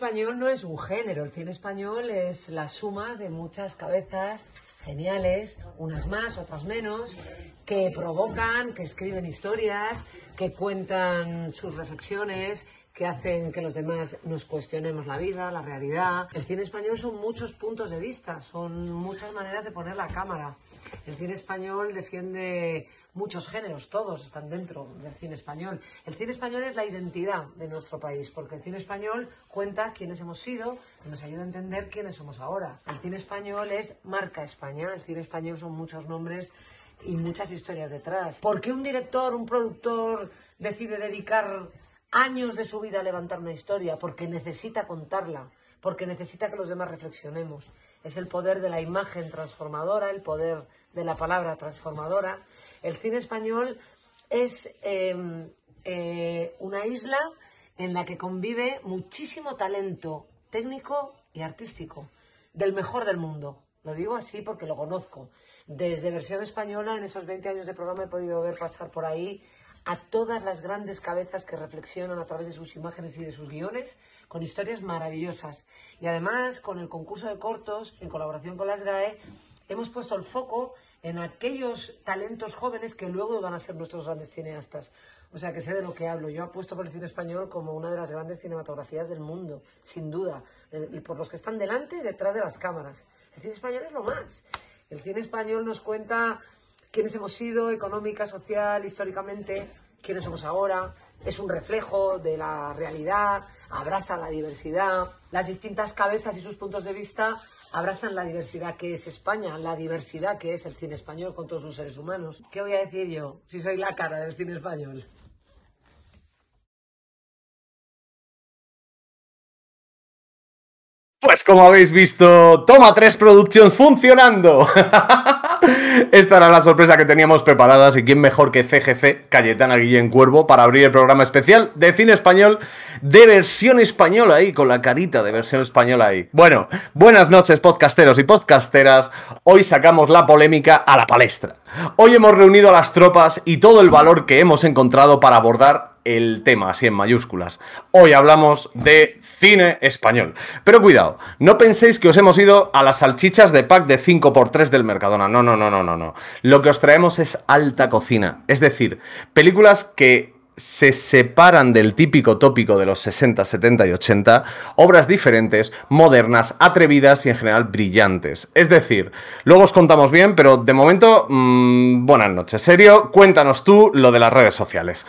español no es un género, el cine español es la suma de muchas cabezas geniales, unas más, otras menos, que provocan, que escriben historias, que cuentan sus reflexiones, que hacen que los demás nos cuestionemos la vida, la realidad. El cine español son muchos puntos de vista, son muchas maneras de poner la cámara. El cine español defiende muchos géneros, todos están dentro del cine español. El cine español es la identidad de nuestro país, porque el cine español cuenta quiénes hemos sido y nos ayuda a entender quiénes somos ahora. El cine español es marca España, el cine español son muchos nombres y muchas historias detrás. ¿Por qué un director, un productor decide dedicar años de su vida a levantar una historia? Porque necesita contarla, porque necesita que los demás reflexionemos. Es el poder de la imagen transformadora, el poder de la palabra transformadora. El cine español es eh, eh, una isla en la que convive muchísimo talento técnico y artístico, del mejor del mundo. Lo digo así porque lo conozco. Desde versión española, en esos 20 años de programa, he podido ver pasar por ahí a todas las grandes cabezas que reflexionan a través de sus imágenes y de sus guiones con historias maravillosas. Y además, con el concurso de cortos, en colaboración con las GAE, hemos puesto el foco en aquellos talentos jóvenes que luego van a ser nuestros grandes cineastas. O sea, que sé de lo que hablo. Yo apuesto por el cine español como una de las grandes cinematografías del mundo, sin duda. Eh, Y por los que están delante y detrás de las cámaras. El cine español es lo más. El cine español nos cuenta quiénes hemos sido económica, social, históricamente, quiénes somos ahora. Es un reflejo de la realidad, abraza la diversidad. Las distintas cabezas y sus puntos de vista abrazan la diversidad que es España, la diversidad que es el cine español con todos sus seres humanos. ¿Qué voy a decir yo si soy la cara del cine español? Pues como habéis visto, Toma 3 Productions funcionando. Esta era la sorpresa que teníamos preparadas y quién mejor que CGC, Cayetana Guillén Cuervo, para abrir el programa especial de cine español de versión española ahí, con la carita de versión española ahí. Bueno, buenas noches podcasteros y podcasteras, hoy sacamos la polémica a la palestra. Hoy hemos reunido a las tropas y todo el valor que hemos encontrado para abordar el tema, así en mayúsculas. Hoy hablamos de cine español. Pero cuidado, no penséis que os hemos ido a las salchichas de pack de 5x3 del Mercadona. No, no, no, no, no, no. Lo que os traemos es alta cocina. Es decir, películas que se separan del típico tópico de los 60, 70 y 80, obras diferentes, modernas, atrevidas y en general brillantes. Es decir, luego os contamos bien, pero de momento, mmm, buenas noches. Serio, cuéntanos tú lo de las redes sociales.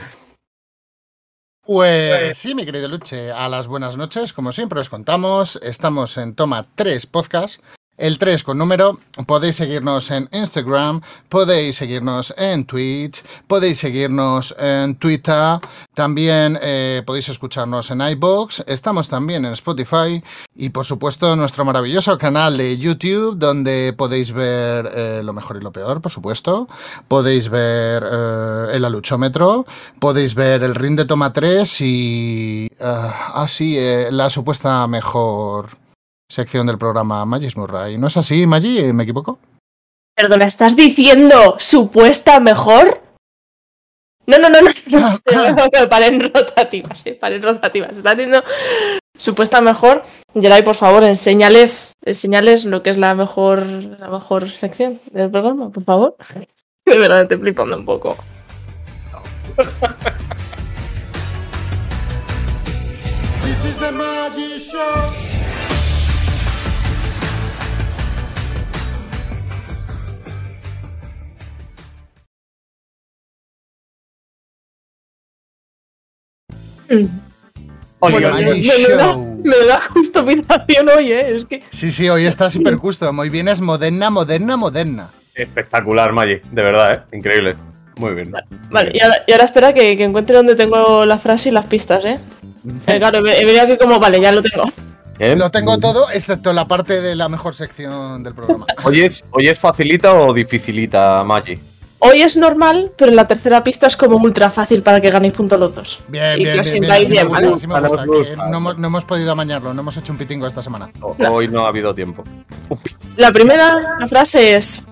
Pues sí, mi querido Luche, a las buenas noches, como siempre os contamos, estamos en Toma 3 Podcast, el 3 con número. Podéis seguirnos en Instagram, podéis seguirnos en Twitch, podéis seguirnos en Twitter, también eh, podéis escucharnos en iBox, estamos también en Spotify y por supuesto nuestro maravilloso canal de YouTube donde podéis ver eh, lo mejor y lo peor, por supuesto. Podéis ver eh, el aluchómetro, podéis ver el ring de toma 3 y... así, la supuesta mejor sección del programa Magis Murray. ¿No es así, Maggi? ¿Me equivoco? Perdona, ¿estás diciendo supuesta mejor? No, no, no, no. no paren rotativas, eh, paren rotativas. Está diciendo supuesta mejor. Geray, por favor, enseñales, enseñales lo que es la mejor, la mejor sección del programa, por favor. De verdad, estoy flipando un poco. This is the Maggi Show. Bueno, me, me, da, me, da, justificación hoy, ¿eh? Es que... Sí, sí, hoy está súper justo. Muy bien, es moderna, moderna, moderna. Espectacular, Maggi, de verdad, ¿eh? Increíble. Muy bien. Vale, Y, ahora, y, ahora, espera que, que, encuentre donde tengo la frase y las pistas, ¿eh? eh claro, he venido aquí como, vale, ya lo tengo. ¿Eh? Lo tengo todo, excepto la parte de la mejor sección del programa. ¿Hoy es, hoy es facilita o dificilita, Maggi? Hoy es normal, pero en la tercera pista es como ultra fácil para que ganéis punto los dos. Bien, bien, bien, bien, bien, ¿vale? sí me gusta, no, hemos, no, hemos, podido amañarlo, no hemos hecho un pitingo esta semana. Hoy no ha habido tiempo. La primera la frase es: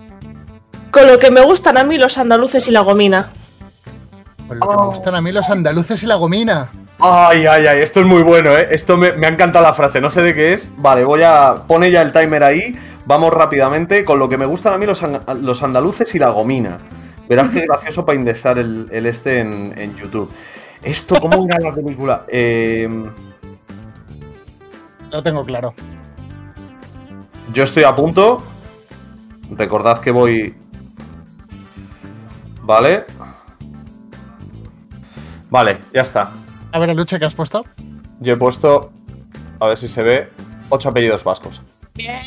Con lo que me gustan a mí los andaluces y la gomina. Con lo que me gustan a mí los andaluces y la gomina. Ay, ay, ay, esto es muy bueno, ¿eh? Esto me, me ha encantado la frase, no sé de qué es. Vale, voy a. Pone ya el timer ahí. Vamos rápidamente. Con lo que me gustan a mí los, los andaluces y la gomina. Verás qué gracioso para indexar el, el este en, en, YouTube. ¿Esto cómo era la película? Eh... Lo tengo claro. Yo estoy a punto. Recordad que voy. Vale. Vale, ya está. A ver, el luche que has puesto. Yo he puesto. A ver si se ve. Ocho apellidos vascos. Bien.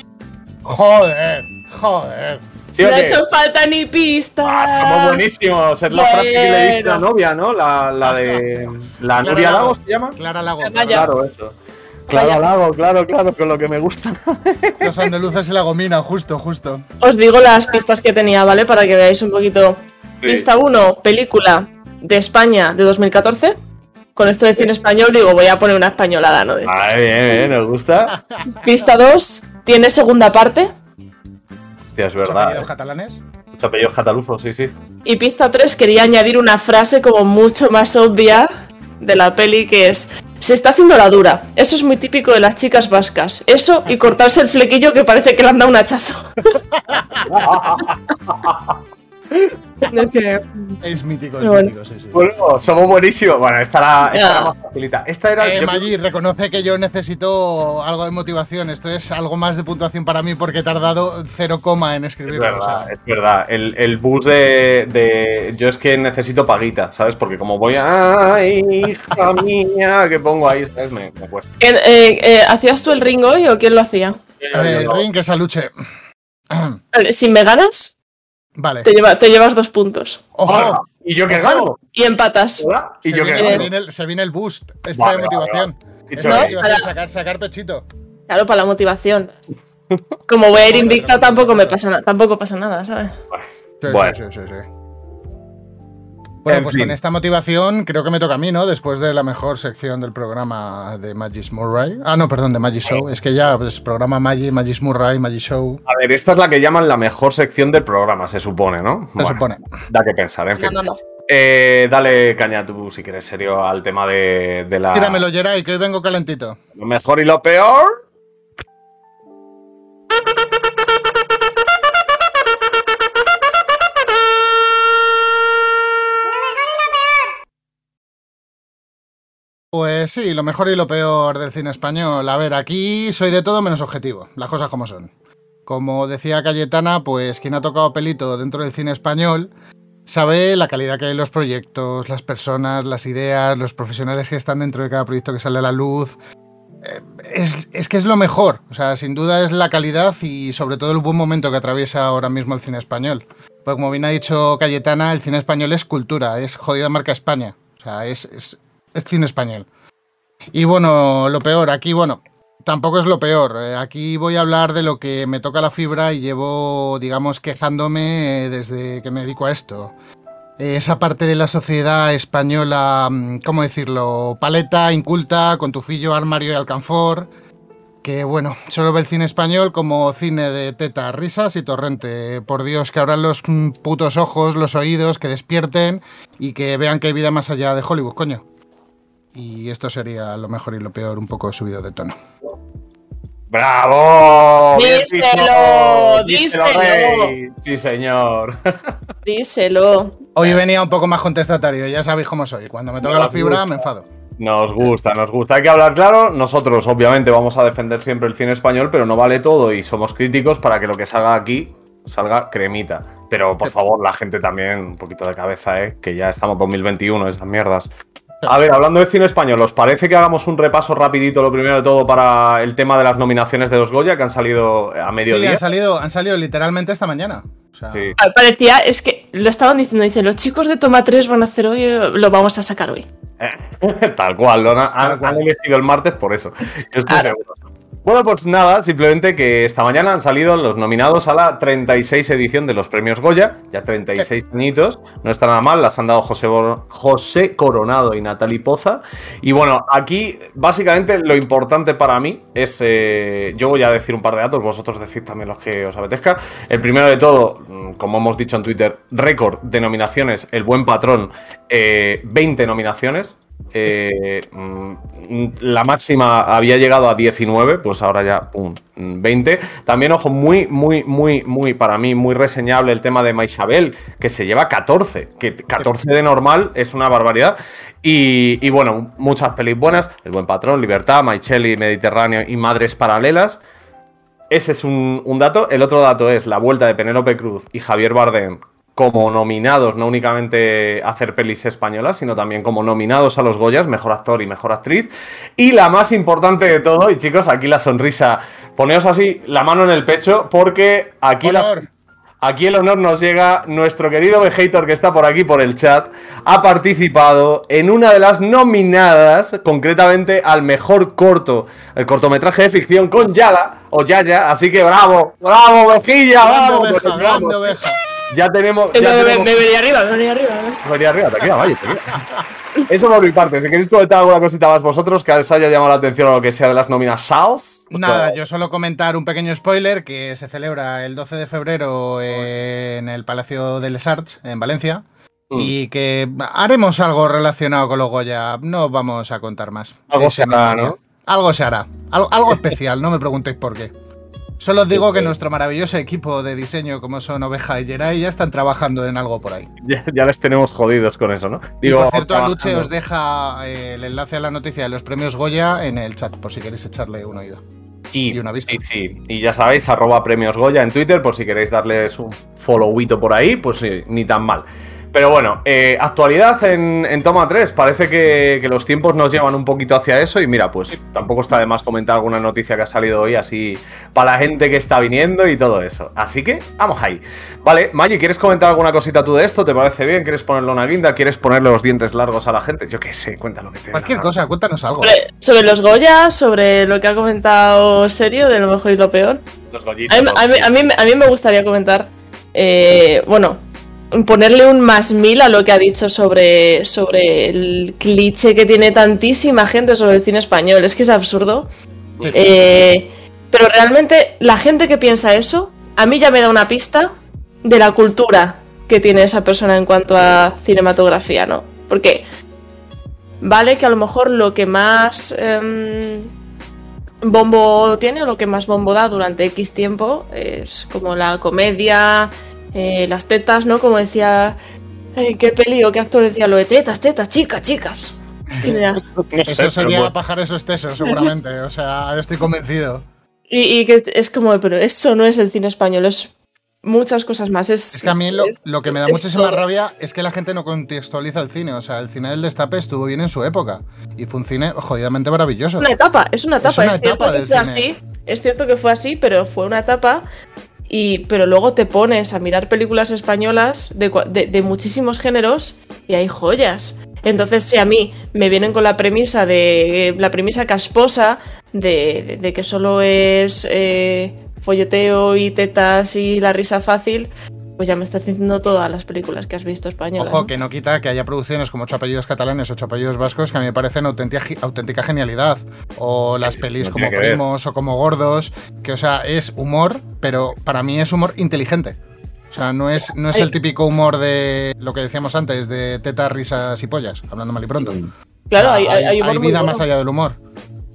Joder, joder. ¿Sí no ha hecho falta ni pistas. Ah, somos buenísimos. Es la frase que le dice la novia, ¿no? La, la de. ¿La Clara Nuria Lago. Lago se llama? Clara Lago. Claro, eso. Clara Lago, claro, claro, con lo que me gusta. Los andaluces y la gomina, justo, justo. Os digo las pistas que tenía, ¿vale? Para que veáis un poquito. Sí. Pista 1, película de España de 2014. Con esto de cine español, digo, voy a poner una españolada, ¿no? De ah, bien, bien, nos gusta. Pista 2, tiene segunda parte. Hostia, es verdad. apellidos catalanes? Muchos apellidos catalufos, sí, sí. Y pista 3, quería añadir una frase como mucho más obvia de la peli que es se está haciendo la dura. Eso es muy típico de las chicas vascas. Eso y cortarse el flequillo que parece que le han dado un hachazo. no sé. Es mítico, es bueno. mítico, sí, sí. Bueno, somos buenísimos. Bueno, esta era, esta era más facilita. Esta era. Eh, Maggi, reconoce que yo necesito algo de motivación. Esto es algo más de puntuación para mí porque he tardado cero coma en escribirlo. Es verdad, o sea. es verdad. El, el bus de, de, Yo es que necesito paguita, ¿sabes? Porque como voy a. ¡Ay, hija mía! que pongo ahí, ¿sabes? Me, me cuesta. Eh, eh, ¿Hacías tú el ring hoy o quién lo hacía? el ring, que es Aluche. Si me ganas. Vale. Te, lleva, te, llevas dos puntos. ¡Ojo! ¿Y yo qué gano? Y empatas. ¿Hola? ¿Y se, yo se, gano? viene el, se viene el boost. Esta Vale, de motivación. vale. Esta No, de para- sacar, sacar pechito. Claro, para la motivación. Como voy a ir invicta, tampoco me pasa nada. Tampoco pasa nada, ¿sabes? Sí, Bueno. sí, sí, sí, sí. Bueno, En pues fin. con esta motivación creo que me toca a mí, ¿no? Después de la mejor sección del programa de Magis Murray. Ah, no, perdón, de Magis Show. Es que ya, pues, programa Maggi, Magis Murray, Magis Show. A ver, esta es la que llaman la mejor sección del programa, se supone, ¿no? Se supone. Da que pensar, en fin. No, no, no. Eh, dale caña tú, si quieres, serio, al tema de, de la. Tíramelo, Geray, que hoy vengo calentito. Lo mejor y lo peor. Sí, lo mejor y lo peor del cine español. A ver, aquí soy de todo menos objetivo, las cosas como son. Como decía Cayetana, pues quien ha tocado pelito dentro del cine español sabe la calidad que hay en los proyectos, las personas, las ideas, los profesionales que están dentro de cada proyecto que sale a la luz. Eh, Es, es que es lo mejor, o sea, sin duda es la calidad y sobre todo el buen momento que atraviesa ahora mismo el cine español. Pues como bien ha dicho Cayetana, el cine español es cultura, es jodida marca España, o sea, es, es, es cine español. Y bueno, lo peor, aquí, bueno, tampoco es lo peor. Eh, Aquí voy a hablar de lo que me toca la fibra y llevo, digamos, quejándome eh, desde que me dedico a esto. Eh, Esa parte de la sociedad española, mm, ¿cómo decirlo? Paleta, inculta, con tufillo, armario y alcanfor. Que bueno, solo ve el cine español como cine de teta, risas y torrente. Por Dios, que abran los mm, putos ojos, los oídos, que despierten y que vean que hay vida más allá de Hollywood, coño. Y esto sería lo mejor y lo peor, un poco subido de tono. ¡Bravo! Díselo, díselo. Sí, señor. Díselo. Hoy venía un poco más contestatario, ya sabéis cómo soy. Cuando me toca la fibra me enfado. Nos gusta, nos gusta. Hay que hablar claro. Nosotros, obviamente, vamos a defender siempre el cine español, pero no vale todo y somos críticos para que lo que salga aquí salga cremita. Pero por favor, la gente también, un poquito de cabeza, ¿eh? Que ya estamos 2021, esas mierdas. A ver, hablando de cine español, ¿os parece que hagamos un repaso rapidito, lo primero de todo, para el tema de las nominaciones de los Goya que han salido a Sí, mediodía? han salido, han salido literalmente esta mañana. O sea, Sí. Ah, Parecía, es que lo estaban diciendo, dice, los chicos de Toma 3 van a hacer hoy, eh, lo vamos a sacar hoy. Tal cual, lo han, han- elegido el martes por eso. Yo estoy seguro. Bueno, pues nada, simplemente que esta mañana han salido los nominados a la 36 edición de los premios Goya, ya 36 añitos, no está nada mal, las han dado José, Bor- José Coronado y Natalie Poza. Y bueno, aquí básicamente lo importante para mí es, eh, yo voy a decir un par de datos, vosotros decid también los que os apetezca. El primero de todo, mm, como hemos dicho en Twitter, récord de nominaciones, el buen patrón, eh, 20 nominaciones. Eh, mm, la máxima había llegado a 19, pues ahora ya, pum, 20. También, ojo, muy, muy, muy, muy, para mí, muy reseñable el tema de Maisabel, que se lleva 14, que 14 de normal es una barbaridad. Y, bueno, muchas pelis buenas, El Buen Patrón, Libertad, Maicheli, Mediterráneo y Madres Paralelas. Ese es un, un dato. El otro dato es la vuelta de Penélope Cruz y Javier Bardem como nominados, no únicamente a hacer pelis españolas, sino también como nominados a los Goyas, mejor actor y mejor actriz. Y la más importante de todo, y chicos, aquí la sonrisa, poneos así la mano en el pecho, porque aquí. Aquí el honor nos llega. Nuestro querido Vegator, que está por aquí por el chat, ha participado en una de las nominadas, concretamente al mejor corto, el cortometraje de ficción con Yala o Yaya. Así que bravo, bravo, Vejilla, grande bravo. oveja, grande vamos, oveja. Ya tenemos. Eh, Ya me, me- tenemos me venía arriba, me venía arriba. ¿eh? Venía arriba, te queda, vaya, te queda. Eso por mi parte. Si queréis comentar alguna cosita más vosotros que os haya llamado la atención o lo que sea de las nóminas SAOS. Nada, yo solo comentar un pequeño spoiler que se celebra el 12 de febrero en el Palacio de Les Arts, en Valencia. Mm. Y que haremos algo relacionado con los Goya. No vamos a contar más. Algo se hará. ¿no? Algo se hará. Algo, algo especial, no me preguntéis por qué. Solo os digo que nuestro maravilloso equipo de diseño, como son Oveja y Geray, ya están trabajando en algo por ahí. Ya, ya les tenemos jodidos con eso, ¿no? y por cierto, trabajando. Aluche os deja eh, el enlace a la noticia de los premios Goya en el chat, por si queréis echarle un oído. Sí, y una vista. sí, sí. Y ya sabéis, arroba premios Goya en Twitter, por si queréis darles un followito por ahí, pues sí, ni tan mal. Pero bueno, eh, actualidad en, en Toma 3. Parece que, que los tiempos nos llevan un poquito hacia eso. Y mira, pues tampoco está de más comentar alguna noticia que ha salido hoy, así para la gente que está viniendo y todo eso. Así que vamos ahí. Vale, Maggi, ¿quieres comentar alguna cosita tú de esto? ¿Te parece bien? ¿Quieres ponerle una guinda? ¿Quieres ponerle los dientes largos a la gente? Yo qué sé, cuenta lo que te la Cualquier cosa, cuéntanos algo. Sobre, sobre los Goya, sobre lo que ha comentado Serio, de lo mejor y lo peor. Los gollitos, A mí, a mí- a mí- a mí me gustaría comentar, eh, bueno, ponerle un más mil a lo que ha dicho sobre, sobre el cliché que tiene tantísima gente sobre el cine español. Es que es absurdo. Eh, pero realmente la gente que piensa eso, a mí ya me da una pista de la cultura que tiene esa persona en cuanto a cinematografía, ¿no? Porque vale que a lo mejor lo que más em, bombo tiene o lo que más bombo da durante X tiempo es como la comedia, eh, las tetas, ¿no? Como decía, eh, ¿qué peli o qué actor decía lo de tetas, tetas, chicas, chicas? Eso sería bueno. pajar esos tesos, seguramente. O sea, estoy convencido. Y, y que es como, pero eso no es el cine español, es muchas cosas más. Es, Es que a mí lo, es- lo que me da es muchísima todo. rabia es que la gente no contextualiza el cine. O sea, el cine del destape estuvo bien en su época. Y fue un cine jodidamente maravilloso. una etapa, es una etapa, una es, cierto etapa que fue cine. así, es cierto que fue así, pero fue una etapa y pero luego te pones a mirar películas españolas de, de- muchísimos géneros y hay joyas. Entonces, si a mí me vienen con la premisa de la premisa casposa de, de- de que solo es eh, folleteo y tetas y la risa fácil, pues ya me estás diciendo todas las películas que has visto españolas. Ojo, ¿no? que no quita que haya producciones como ocho apellidos catalanes, ocho apellidos vascos, que a mí me parecen auténtica, auténtica genialidad. O las pelis no como ver. Primos o como Gordos, que o sea, es humor, pero para mí es humor inteligente. O sea, no es, no es el típico humor de lo que decíamos antes, de tetas, risas y pollas, hablando mal y pronto. Claro, O sea, hay, hay, hay humor muy vida bueno. más allá del humor.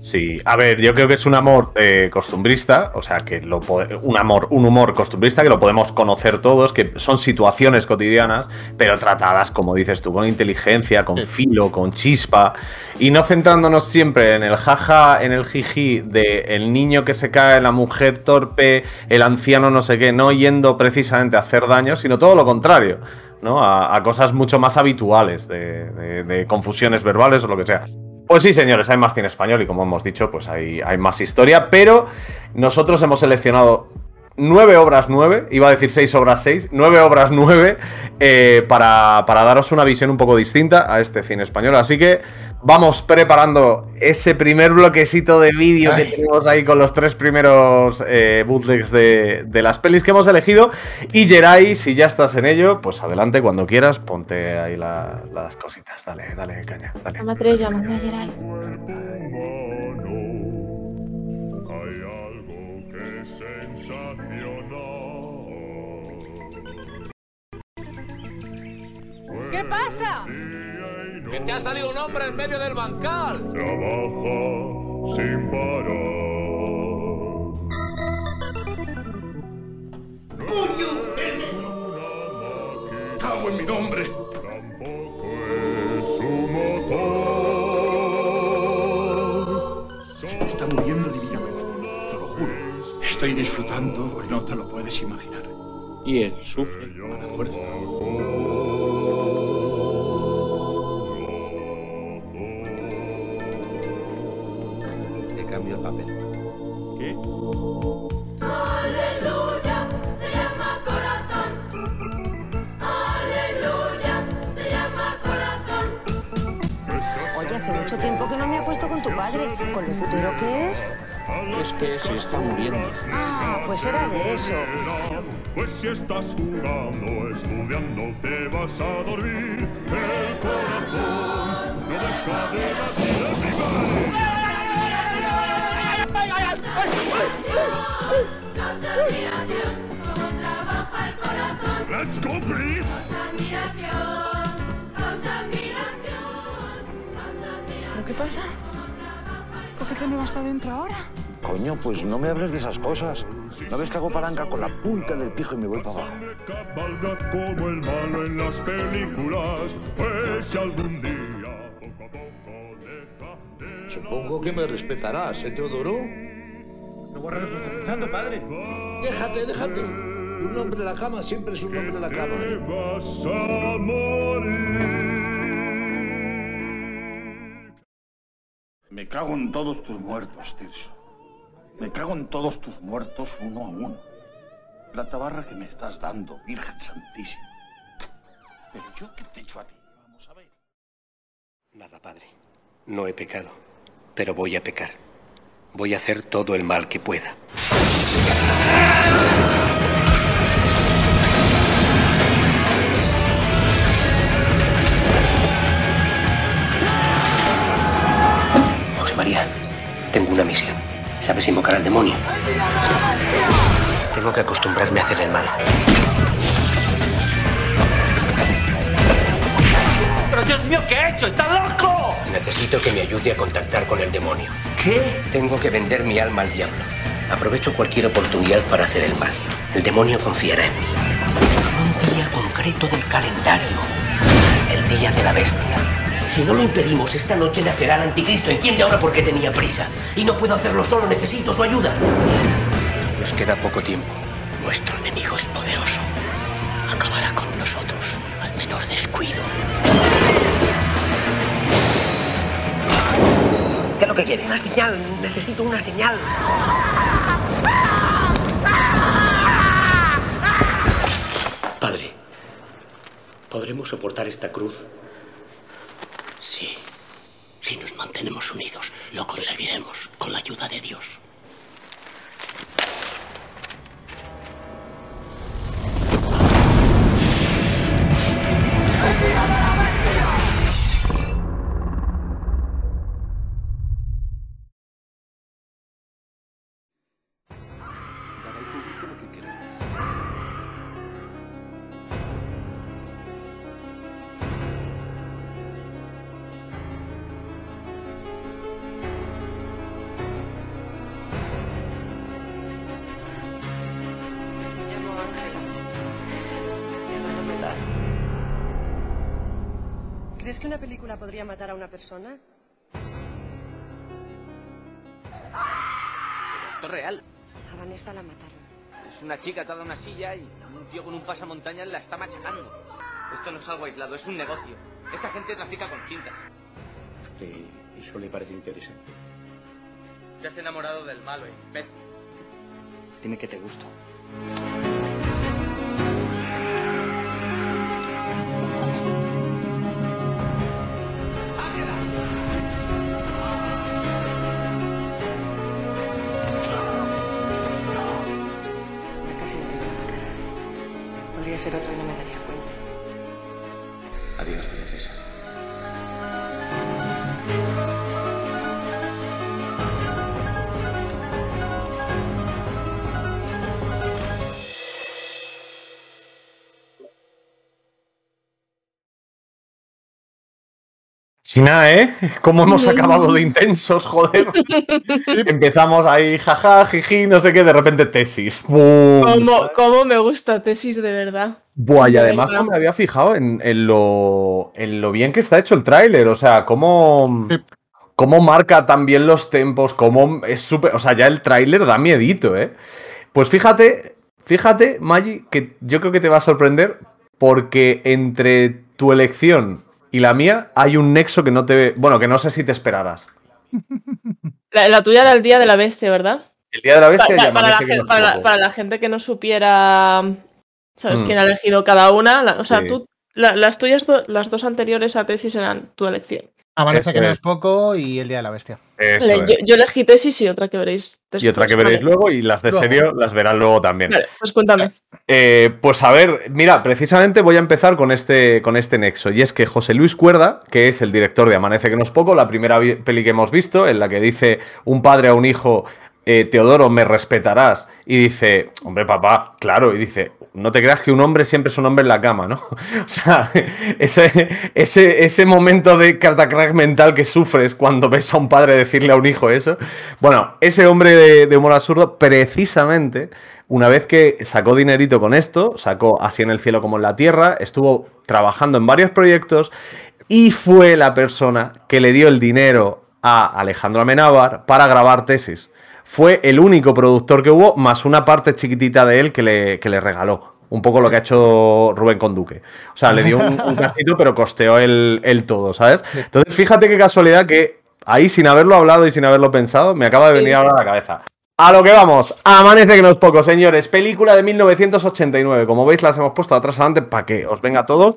Sí, a ver, yo creo que es un amor eh, costumbrista, o sea, que lo un amor, un humor costumbrista que lo podemos conocer todos, que son situaciones cotidianas, pero tratadas, como dices tú, con inteligencia, con filo, con chispa, y no centrándonos siempre en el jaja, en el jiji de el niño que se cae, la mujer torpe, el anciano no sé qué, no yendo precisamente a hacer daño, sino todo lo contrario. ¿no? A, a cosas mucho más habituales, de, de- de confusiones verbales o lo que sea. Pues sí, señores, hay más cine español y como hemos dicho, pues hay, hay más historia, pero nosotros hemos seleccionado nueve obras nueve, iba a decir seis obras seis, nueve obras nueve, eh, para, para daros una visión un poco distinta a este cine español. Así que vamos preparando ese primer bloquecito de vídeo que tenemos ahí con los tres primeros eh, bootlegs de, de las pelis que hemos elegido. Y Jerai, si ya estás en ello, pues adelante cuando quieras, ponte ahí la- las cositas. Dale, dale, caña, dale. Llama tres llamando a Geray. cuerpo humano hay algo que es sensacional. ¿Qué pasa? Que te ha salido un hombre en medio del bancal. Trabaja sin parar. ¡Cago en mi nombre! Tampoco es su motor. Me está muriendo divinamente, te lo juro. Estoy disfrutando, no te lo puedes imaginar. Y él sufre. A la fuerza. Te cambio el papel. ¿Qué? Aleluya, se llama corazón. Aleluya, se llama corazón. Oye, hace mucho tiempo que no me acuesto con tu padre. ¿Con lo putero que es? Es que se está muriendo. Ah, pues era de eso. Pues si estás jugando, estudiando, te vas a dormir. El corazón no deja de latir. Causa admiración, cómo trabaja el corazón. Let's go, please. Causa admiración, causa admiración, causa admiración. ¿Qué pasa? ¿Por qué te me vas para adentro ahora? Coño, pues no me hables de esas cosas. ¿No ves que hago palanca con la punta del pijo y me voy para abajo? Cabalga como el malo en las películas. Pues si algún día poco a poco deja de Supongo que me respetarás, ¿eh, Teodoro? No está pensando, padre. Déjate, déjate. Un hombre en la cama siempre es un hombre en la cama. te vas a morir. Me cago en todos tus muertos, Tirso. Me cago en todos tus muertos uno a uno. La tabarra que me estás dando, Virgen Santísima. Pero yo qué te he hecho a ti. Vamos a ver. Nada, padre. No he pecado, pero voy a pecar. Voy a hacer todo el mal que pueda. José María, tengo una misión. ¿Sabes invocar al demonio? Tengo que acostumbrarme a hacer el mal. ¡Pero Dios mío, qué he hecho! ¡Está loco! Necesito que me ayude a contactar con el demonio. ¿Qué? Tengo que vender mi alma al diablo. Aprovecho cualquier oportunidad para hacer el mal. El demonio confiará en mí. Un día concreto del calendario. El día de la bestia. Si no lo impedimos, esta noche nacerá el anticristo. ¿Entiende ahora por qué tenía prisa? Y no puedo hacerlo solo, necesito su ayuda. Nos queda poco tiempo. Nuestro enemigo es poderoso. Acabará con nosotros al menor descuido. Que quiere? Una señal. Necesito una señal. Padre, ¿podremos soportar esta cruz? Sí. Si nos mantenemos unidos, lo conseguiremos con la ayuda de Dios. Podría matar a una persona? Esto es real. A Vanessa la mataron. Es una chica atada a una silla y un tío con un pasamontañas la está machacando. Esto no es algo aislado, es un negocio. Esa gente trafica con cintas. ¿Y eso le parece interesante? Te has enamorado del malo, imbécil. Dime que te gusta. Nada, ¿eh? ¿Cómo hemos acabado de intensos, joder? Empezamos ahí, jaja, jiji, no sé qué, de repente tesis. ¿Cómo, cómo me gusta tesis de verdad? Buah, y De además no me había fijado en, en lo, en lo bien que está hecho el tráiler, o sea, cómo, cómo marca también los tempos, cómo es súper... O sea, ya el tráiler da miedito, ¿eh? Pues fíjate, fíjate, Maggi, que yo creo que te va a sorprender porque entre tu elección y la mía hay un nexo que no te... Bueno, que no sé si te esperarás. La, la tuya era el día de la bestia, ¿verdad? El Día de la Bestia para, la, para la- tocó. para la gente que no supiera, ¿sabes Mm. quién ha elegido cada una? O sea, Sí. tú, la- las tuyas, do- las dos anteriores a tesis eran tu elección. Amanece que no es. poco y el día de la bestia. Eso Vale, es. yo, yo elegí tesis y otra que veréis después. Y otra que veréis Vale. luego y las de Luego. serio las verán luego también. Vale, pues cuéntame. Eh, pues a ver, mira, precisamente voy a empezar con este, con este nexo. Y es que José Luis Cuerda, que es el director de Amanece que no es poco, la primera peli que hemos visto, en la que dice un padre a un hijo, eh, Teodoro, me respetarás. Y dice, hombre, papá, claro. Y dice, no te creas que un hombre siempre es un hombre en la cama, ¿no? O sea, ese, ese, ese momento de catacrack mental que sufres cuando ves a un padre decirle a un hijo eso. Bueno, ese hombre de, de humor absurdo, precisamente, una vez que sacó dinerito con esto, sacó Así en el cielo como en la tierra, estuvo trabajando en varios proyectos y fue la persona que le dio el dinero a Alejandro Amenábar para grabar tesis. Fue el único productor que hubo, más una parte chiquitita de él que le, que le regaló. Un poco lo que ha hecho Rubén con Duque. O sea, le dio un, un pero costeó el, el todo, ¿sabes? Entonces, fíjate qué casualidad que ahí, sin haberlo hablado y sin haberlo pensado, me acaba de venir ahora a la cabeza. A lo que vamos, amanece que no es poco, señores. Película de 1989. Como veis, las hemos puesto atrás adelante para que os venga todo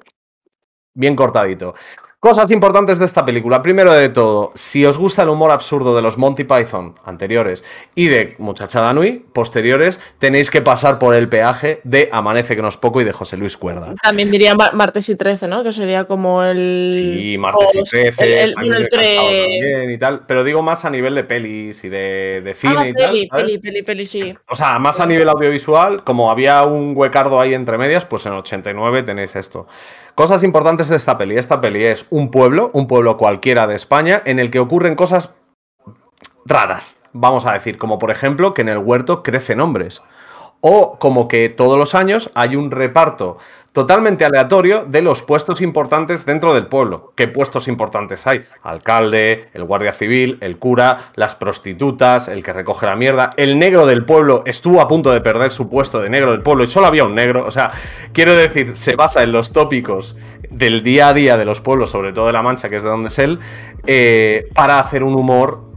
bien cortadito. Cosas importantes de esta película. Primero de todo, si os gusta el humor absurdo de los Monty Python anteriores y de Muchachada Nui posteriores, tenéis que pasar por el peaje de Amanece que no es poco y de José Luis Cuerda. También diría mar- martes y 13, ¿no? Que sería como el. Y martes y post- 13, el- el- pre- y tal. Pero digo más a nivel de pelis y de, de cine Ah, y tal. peli, ¿sabes? peli, peli, peli, sí. O sea, más a nivel audiovisual, como había un huecardo ahí entre medias, pues en 89 tenéis esto. Cosas importantes de esta peli. Esta peli es un pueblo, un pueblo cualquiera de España, en el que ocurren cosas raras, vamos a decir, como por ejemplo que en el huerto crecen hombres. O como que todos los años hay un reparto totalmente aleatorio de los puestos importantes dentro del pueblo. ¿Qué puestos importantes hay? Alcalde, el guardia civil, el cura, las prostitutas, el que recoge la mierda. El negro del pueblo estuvo a punto de perder su puesto de negro del pueblo y solo había un negro. O sea, quiero decir, se basa en los tópicos del día a día de los pueblos, sobre todo de La Mancha, que es de donde es él, eh, para hacer un humor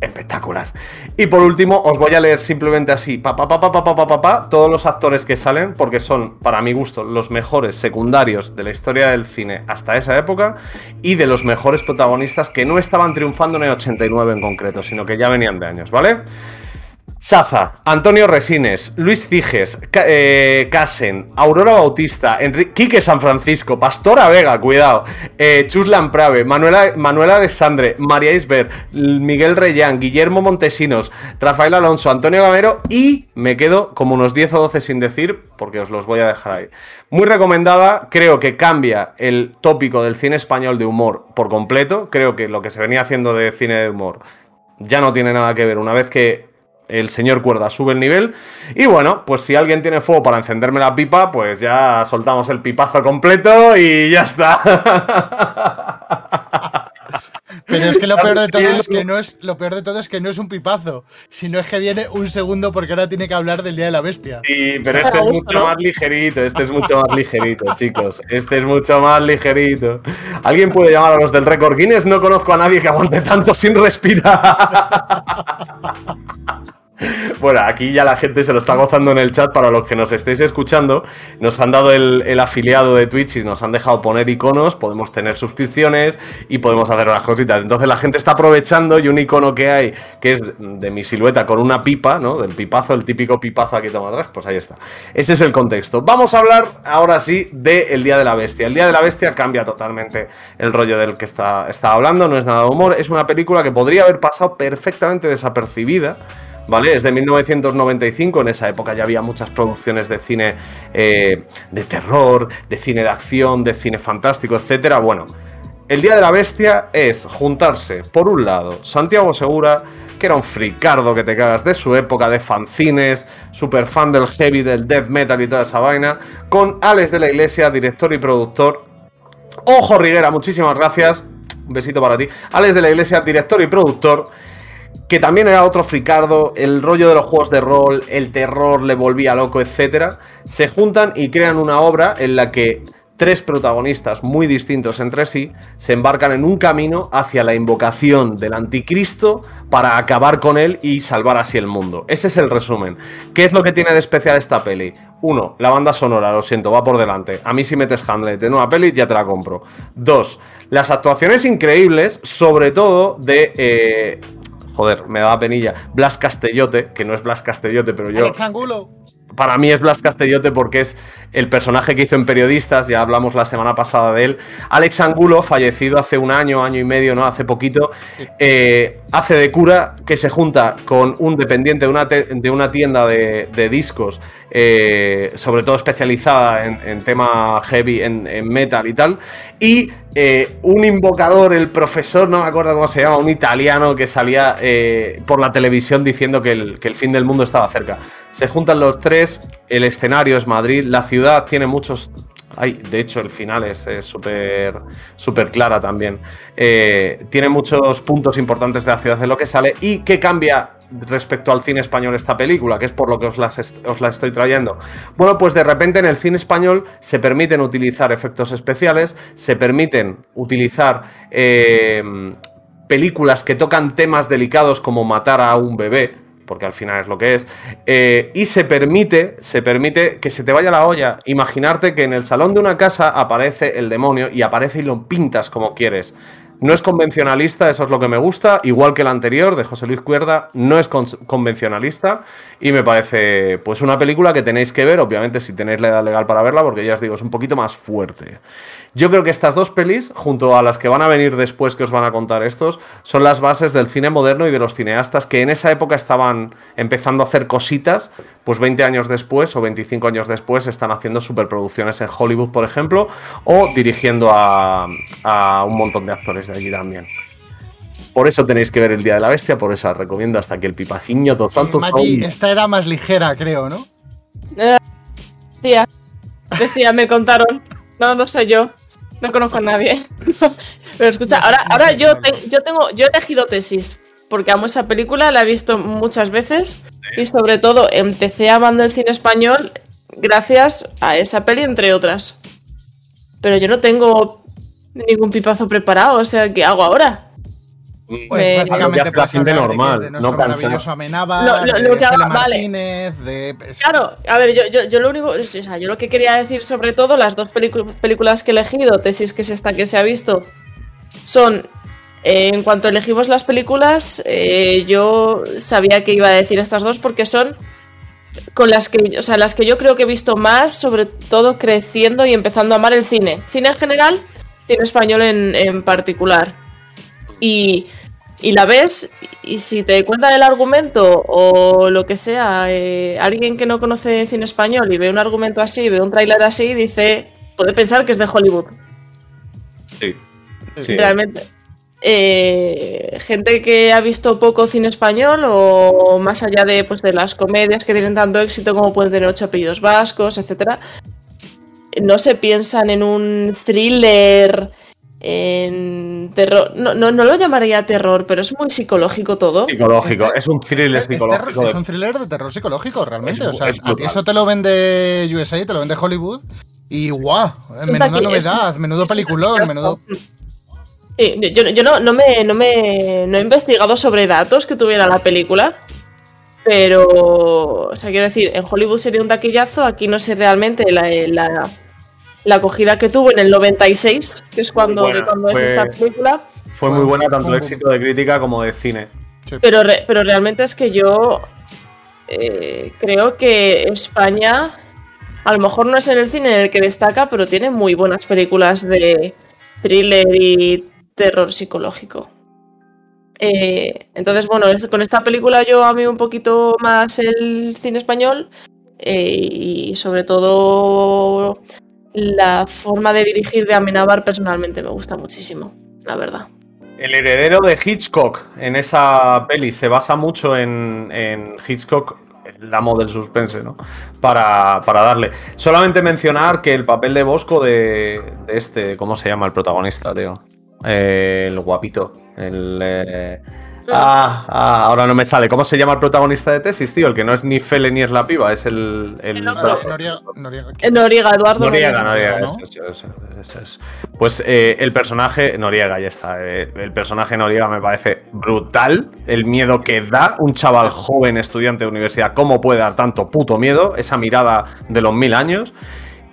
espectacular. Y por último, os voy a leer simplemente así, pa, pa, pa, todos los actores que salen, porque son, para mi gusto, los mejores secundarios de la historia del cine hasta esa época y de los mejores protagonistas que no estaban triunfando en el 89 en concreto, sino que ya venían de años, ¿vale? Saza, Antonio Resines, Luis Ciges, eh, Casen, Aurora Bautista, Enri- Quique San Francisco, Pastora Vega, cuidado, eh, Chuslan Prave, Manuela, Manuela de Sandre, María Isber, L- Miguel Reyán, Guillermo Montesinos, Rafael Alonso, Antonio Gamero y me quedo como unos 10 o 12 sin decir porque os los voy a dejar ahí. Muy recomendada, creo que cambia el tópico del cine español de humor por completo, creo que lo que se venía haciendo de cine de humor ya no tiene nada que ver una vez que el señor Cuerda sube el nivel. Y bueno, pues si alguien tiene fuego para encenderme la pipa, pues ya soltamos el pipazo completo y ya está. Pero es que lo peor de todo es que no es lo peor de todo es que no es un pipazo, sino es que viene un segundo porque ahora tiene que hablar del Día de la Bestia. Sí, pero este es mucho más ligerito, este es mucho más ligerito, chicos. Este es mucho más ligerito. ¿Alguien puede llamar a los del récord Guinness? No conozco a nadie que aguante tanto sin respirar. Bueno, aquí ya la gente se lo está gozando en el chat. Para los que nos estéis escuchando, nos han dado el, afiliado de Twitch y nos han dejado poner iconos. Podemos tener suscripciones y podemos hacer unas cositas. Entonces la gente está aprovechando y un icono que hay, que es de mi silueta con una pipa, ¿no? Del pipazo, el típico pipazo aquí toma atrás, pues ahí está. Ese es el contexto. Vamos a hablar ahora sí del Día de la Bestia. El Día de la Bestia cambia totalmente el rollo del que está, está hablando. No es nada de humor. Es una película que podría haber pasado perfectamente desapercibida. ¿Vale? Es de 1995, en esa época ya había muchas producciones de cine eh, de terror, de cine de acción, de cine fantástico, etcétera. Bueno, el Día de la Bestia es juntarse, por un lado, Santiago Segura, que era un fricardo que te cagas de su época, de fanzines, super fan del heavy, del death metal y toda esa vaina, con Alex de la Iglesia, director y productor. Ojo Riguera, muchísimas gracias. Un besito para ti. Alex de la Iglesia, director y productor que también era otro fricardo, el rollo de los juegos de rol, el terror le volvía loco, etcétera, se juntan y crean una obra en la que tres protagonistas muy distintos entre sí se embarcan en un camino hacia la invocación del anticristo para acabar con él y salvar así el mundo. Ese es el resumen. ¿Qué es lo que tiene de especial esta peli? Uno, la banda sonora, lo siento, va por delante. A mí si metes Hamlet en una peli ya te la compro. Dos, las actuaciones increíbles, sobre todo de... eh, Joder, me daba penilla. Blas Castellote, que no es Blas Castellote, pero yo. Alex Angulo. Para mí es Blas Castellote porque es el personaje que hizo en Periodistas, ya hablamos la semana pasada de él. Alex Angulo, fallecido hace un año, año y medio, ¿no? Hace poquito, eh, hace de cura que se junta con un dependiente de una, de una tienda de, de discos, eh, sobre todo especializada en, en tema heavy, en, en metal y tal, y eh, un invocador, el profesor, no me acuerdo cómo se llama, un italiano que salía eh, por la televisión diciendo que el, que el fin del mundo estaba cerca. Se juntan los tres, el escenario es Madrid, la ciudad tiene muchos... De hecho, el final es súper clara también. Eh, tiene muchos puntos importantes de la ciudad de lo que sale. ¿Y qué cambia respecto al cine español esta película? Que es por lo que os, las os la estoy trayendo. Bueno, pues de repente en el cine español se permiten utilizar efectos especiales, se permiten utilizar eh, películas que tocan temas delicados como matar a un bebé, porque al final es lo que es, eh, y se permite, se permite que se te vaya la olla. Imaginarte que en el salón de una casa aparece el demonio y aparece y lo pintas como quieres. No es convencionalista, eso es lo que me gusta, igual que el anterior de José Luis Cuerda, no es con- convencionalista y me parece pues una película que tenéis que ver, obviamente si tenéis la edad legal para verla, porque ya os digo, es un poquito más fuerte. Yo creo que estas dos pelis, junto a las que van a venir después que os van a contar estos, son las bases del cine moderno y de los cineastas que en esa época estaban empezando a hacer cositas, pues 20 años después o 25 años después están haciendo superproducciones en Hollywood, por ejemplo, o dirigiendo a, a un montón de actores de allí también. Por eso tenéis que ver El Día de la Bestia, por eso os recomiendo hasta que el pipaciño todo santo. Mati, esta era más ligera, creo, ¿no? Eh, Decía, decía, me contaron. No, no sé yo. No conozco a nadie. Pero escucha, ahora, ahora yo, te- yo tengo, yo he elegido tesis. Porque amo esa película, la he visto muchas veces. Y sobre todo empecé amando el cine español gracias a esa peli, entre otras. Pero yo no tengo ningún pipazo preparado, o sea, ¿qué hago ahora? Pues Me- básicamente la puedes gente de, normal, que de no maravilloso Amenábar, Lo- lo- de lo que haga- Cele vale. De... Claro, a ver, yo, yo, yo lo único, o sea, yo lo que quería decir sobre todo, las dos películas que he elegido, tesis que es esta que se ha visto, son, eh, en cuanto elegimos las películas, eh, yo sabía que iba a decir estas dos porque son con las que, o sea, las que yo creo que he visto más, sobre todo creciendo y empezando a amar el cine. Cine en general, cine español en, en particular. Y, y la ves y si te cuentan el argumento o lo que sea, eh, alguien que no conoce cine español y ve un argumento así, ve un tráiler así, dice, puede pensar que es de Hollywood. Sí. Sí. Realmente. Eh, gente que ha visto poco cine español o más allá de, pues, de las comedias que tienen tanto éxito como pueden tener ocho apellidos vascos, etcétera, no se piensan en un thriller, en terror. No, no, no lo llamaría terror, pero es muy psicológico todo. Psicológico, es un thriller psicológico. de- es un thriller de terror psicológico, realmente. Es- o sea, es a ti brutal. eso te lo vende USA, te lo vende Hollywood. Y guau, Es menuda un taqui- novedad, menudo peliculón, menudo. Sí, yo, yo no, no, me, no, me, no he investigado sobre datos que tuviera la película. Pero, o sea, quiero decir, en Hollywood sería un taquillazo, aquí no sé realmente la, la, la acogida que tuvo en el 96, que es cuando, buena, de cuando fue- es esta película. Fue muy buena tanto Fue un éxito de crítica como de cine. Pero, re- pero realmente es que yo eh, creo que España, a lo mejor no es en el cine en el que destaca, pero tiene muy buenas películas de thriller y terror psicológico. Eh, entonces, bueno, es- con esta película yo amé un poquito más el cine español eh, y sobre todo la forma de dirigir de Amenábar personalmente me gusta muchísimo, la verdad. El heredero de Hitchcock en esa peli se basa mucho en, Hitchcock, el amo del suspense, ¿no? Para, para darle. Solamente mencionar que el papel de Bosco de, de este, ¿cómo se llama el protagonista, tío? Eh, el guapito. El. eh, Ah, ah, ahora no me sale. ¿Cómo se llama el protagonista de tesis, tío? El que no es ni Fele ni es la piba, es el. el Noriega, Noriega. Eh, Noriega, Eduardo Noriega, Noriega. Noriega, ¿no? es. Pues eh, el personaje, Noriega, ya está. eh, el personaje Noriega me parece brutal. El miedo que da un chaval joven estudiante de universidad, ¿cómo puede dar tanto puto miedo? Esa mirada de los mil años.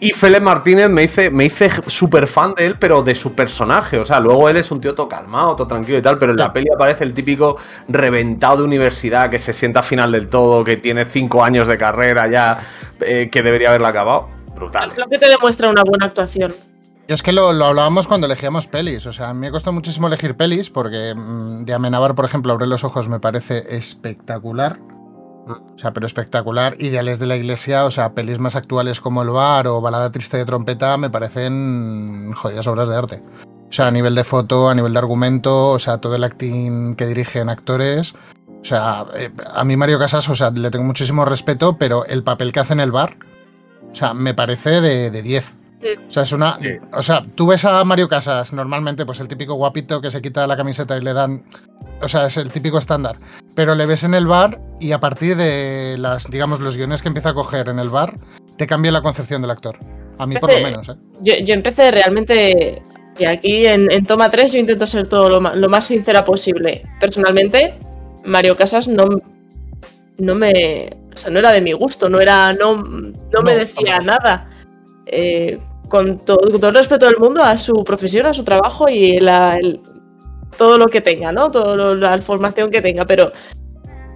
Y Félix Martínez me hice, me hice súper fan de él, pero de su personaje. O sea, luego él es un tío todo calmado, todo tranquilo y tal, pero en la peli aparece el típico reventado de universidad que se sienta al final del todo, que tiene cinco años de carrera ya, eh, que debería haberla acabado. Brutal. Lo que te demuestra una buena actuación. Yo es que lo, lo hablábamos cuando elegíamos pelis. O sea, a mí me costó muchísimo elegir pelis porque mm, de Amenábar, por ejemplo, Abre los ojos me parece espectacular. O sea, pero espectacular. Ideales de la iglesia, o sea, pelis más actuales como El Bar o Balada Triste de Trompeta me parecen jodidas obras de arte. O sea, a nivel de foto, a nivel de argumento, o sea, todo el acting que dirigen actores. O sea, eh, a mí Mario Casas, o sea, le tengo muchísimo respeto, pero el papel que hace en el bar, o sea, me parece de de 10. O sea, es una. O sea, tú ves a Mario Casas normalmente, pues el típico guapito que se quita la camiseta y le dan. O sea, es el típico estándar. Pero le ves en el bar y a partir de las, digamos, los guiones que empieza a coger en el bar, te cambia la concepción del actor. A mí por lo menos, ¿eh? Yo, yo empecé realmente. Y aquí en, en Toma 3 yo intento ser todo lo, ma- lo más sincera posible. Personalmente, Mario Casas no, no me. O sea, no era de mi gusto, no era. No, no me decía nada. Eh, con, to- con todo el respeto del mundo a su profesión, a su trabajo y la- el- todo lo que tenga, ¿no? Toda la formación que tenga, pero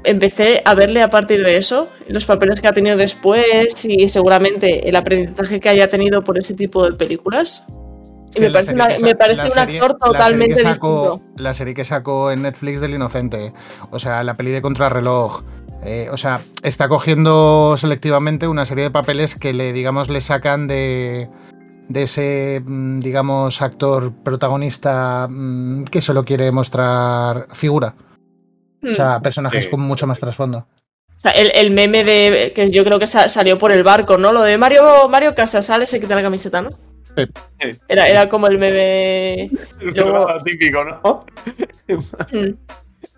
empecé a verle a partir de eso, los papeles que ha tenido después y seguramente el aprendizaje que haya tenido por ese tipo de películas. Y me la parece, una- me parece la un serie- actor la totalmente sacó- distinto. La serie que sacó en Netflix del Inocente. O sea, la peli de Contrarreloj. Eh, o sea, está cogiendo selectivamente una serie de papeles que le, digamos, le sacan de, de ese, mm, digamos, actor protagonista mm, que solo quiere mostrar figura. O sea, personajes Sí. con mucho más trasfondo. O sea, el, el meme de que yo creo que sa- salió por el barco, ¿no? Lo de Mario, Mario Casasal se quita la camiseta, ¿no? Era, era como el meme. Luego- típico, ¿no? Mm.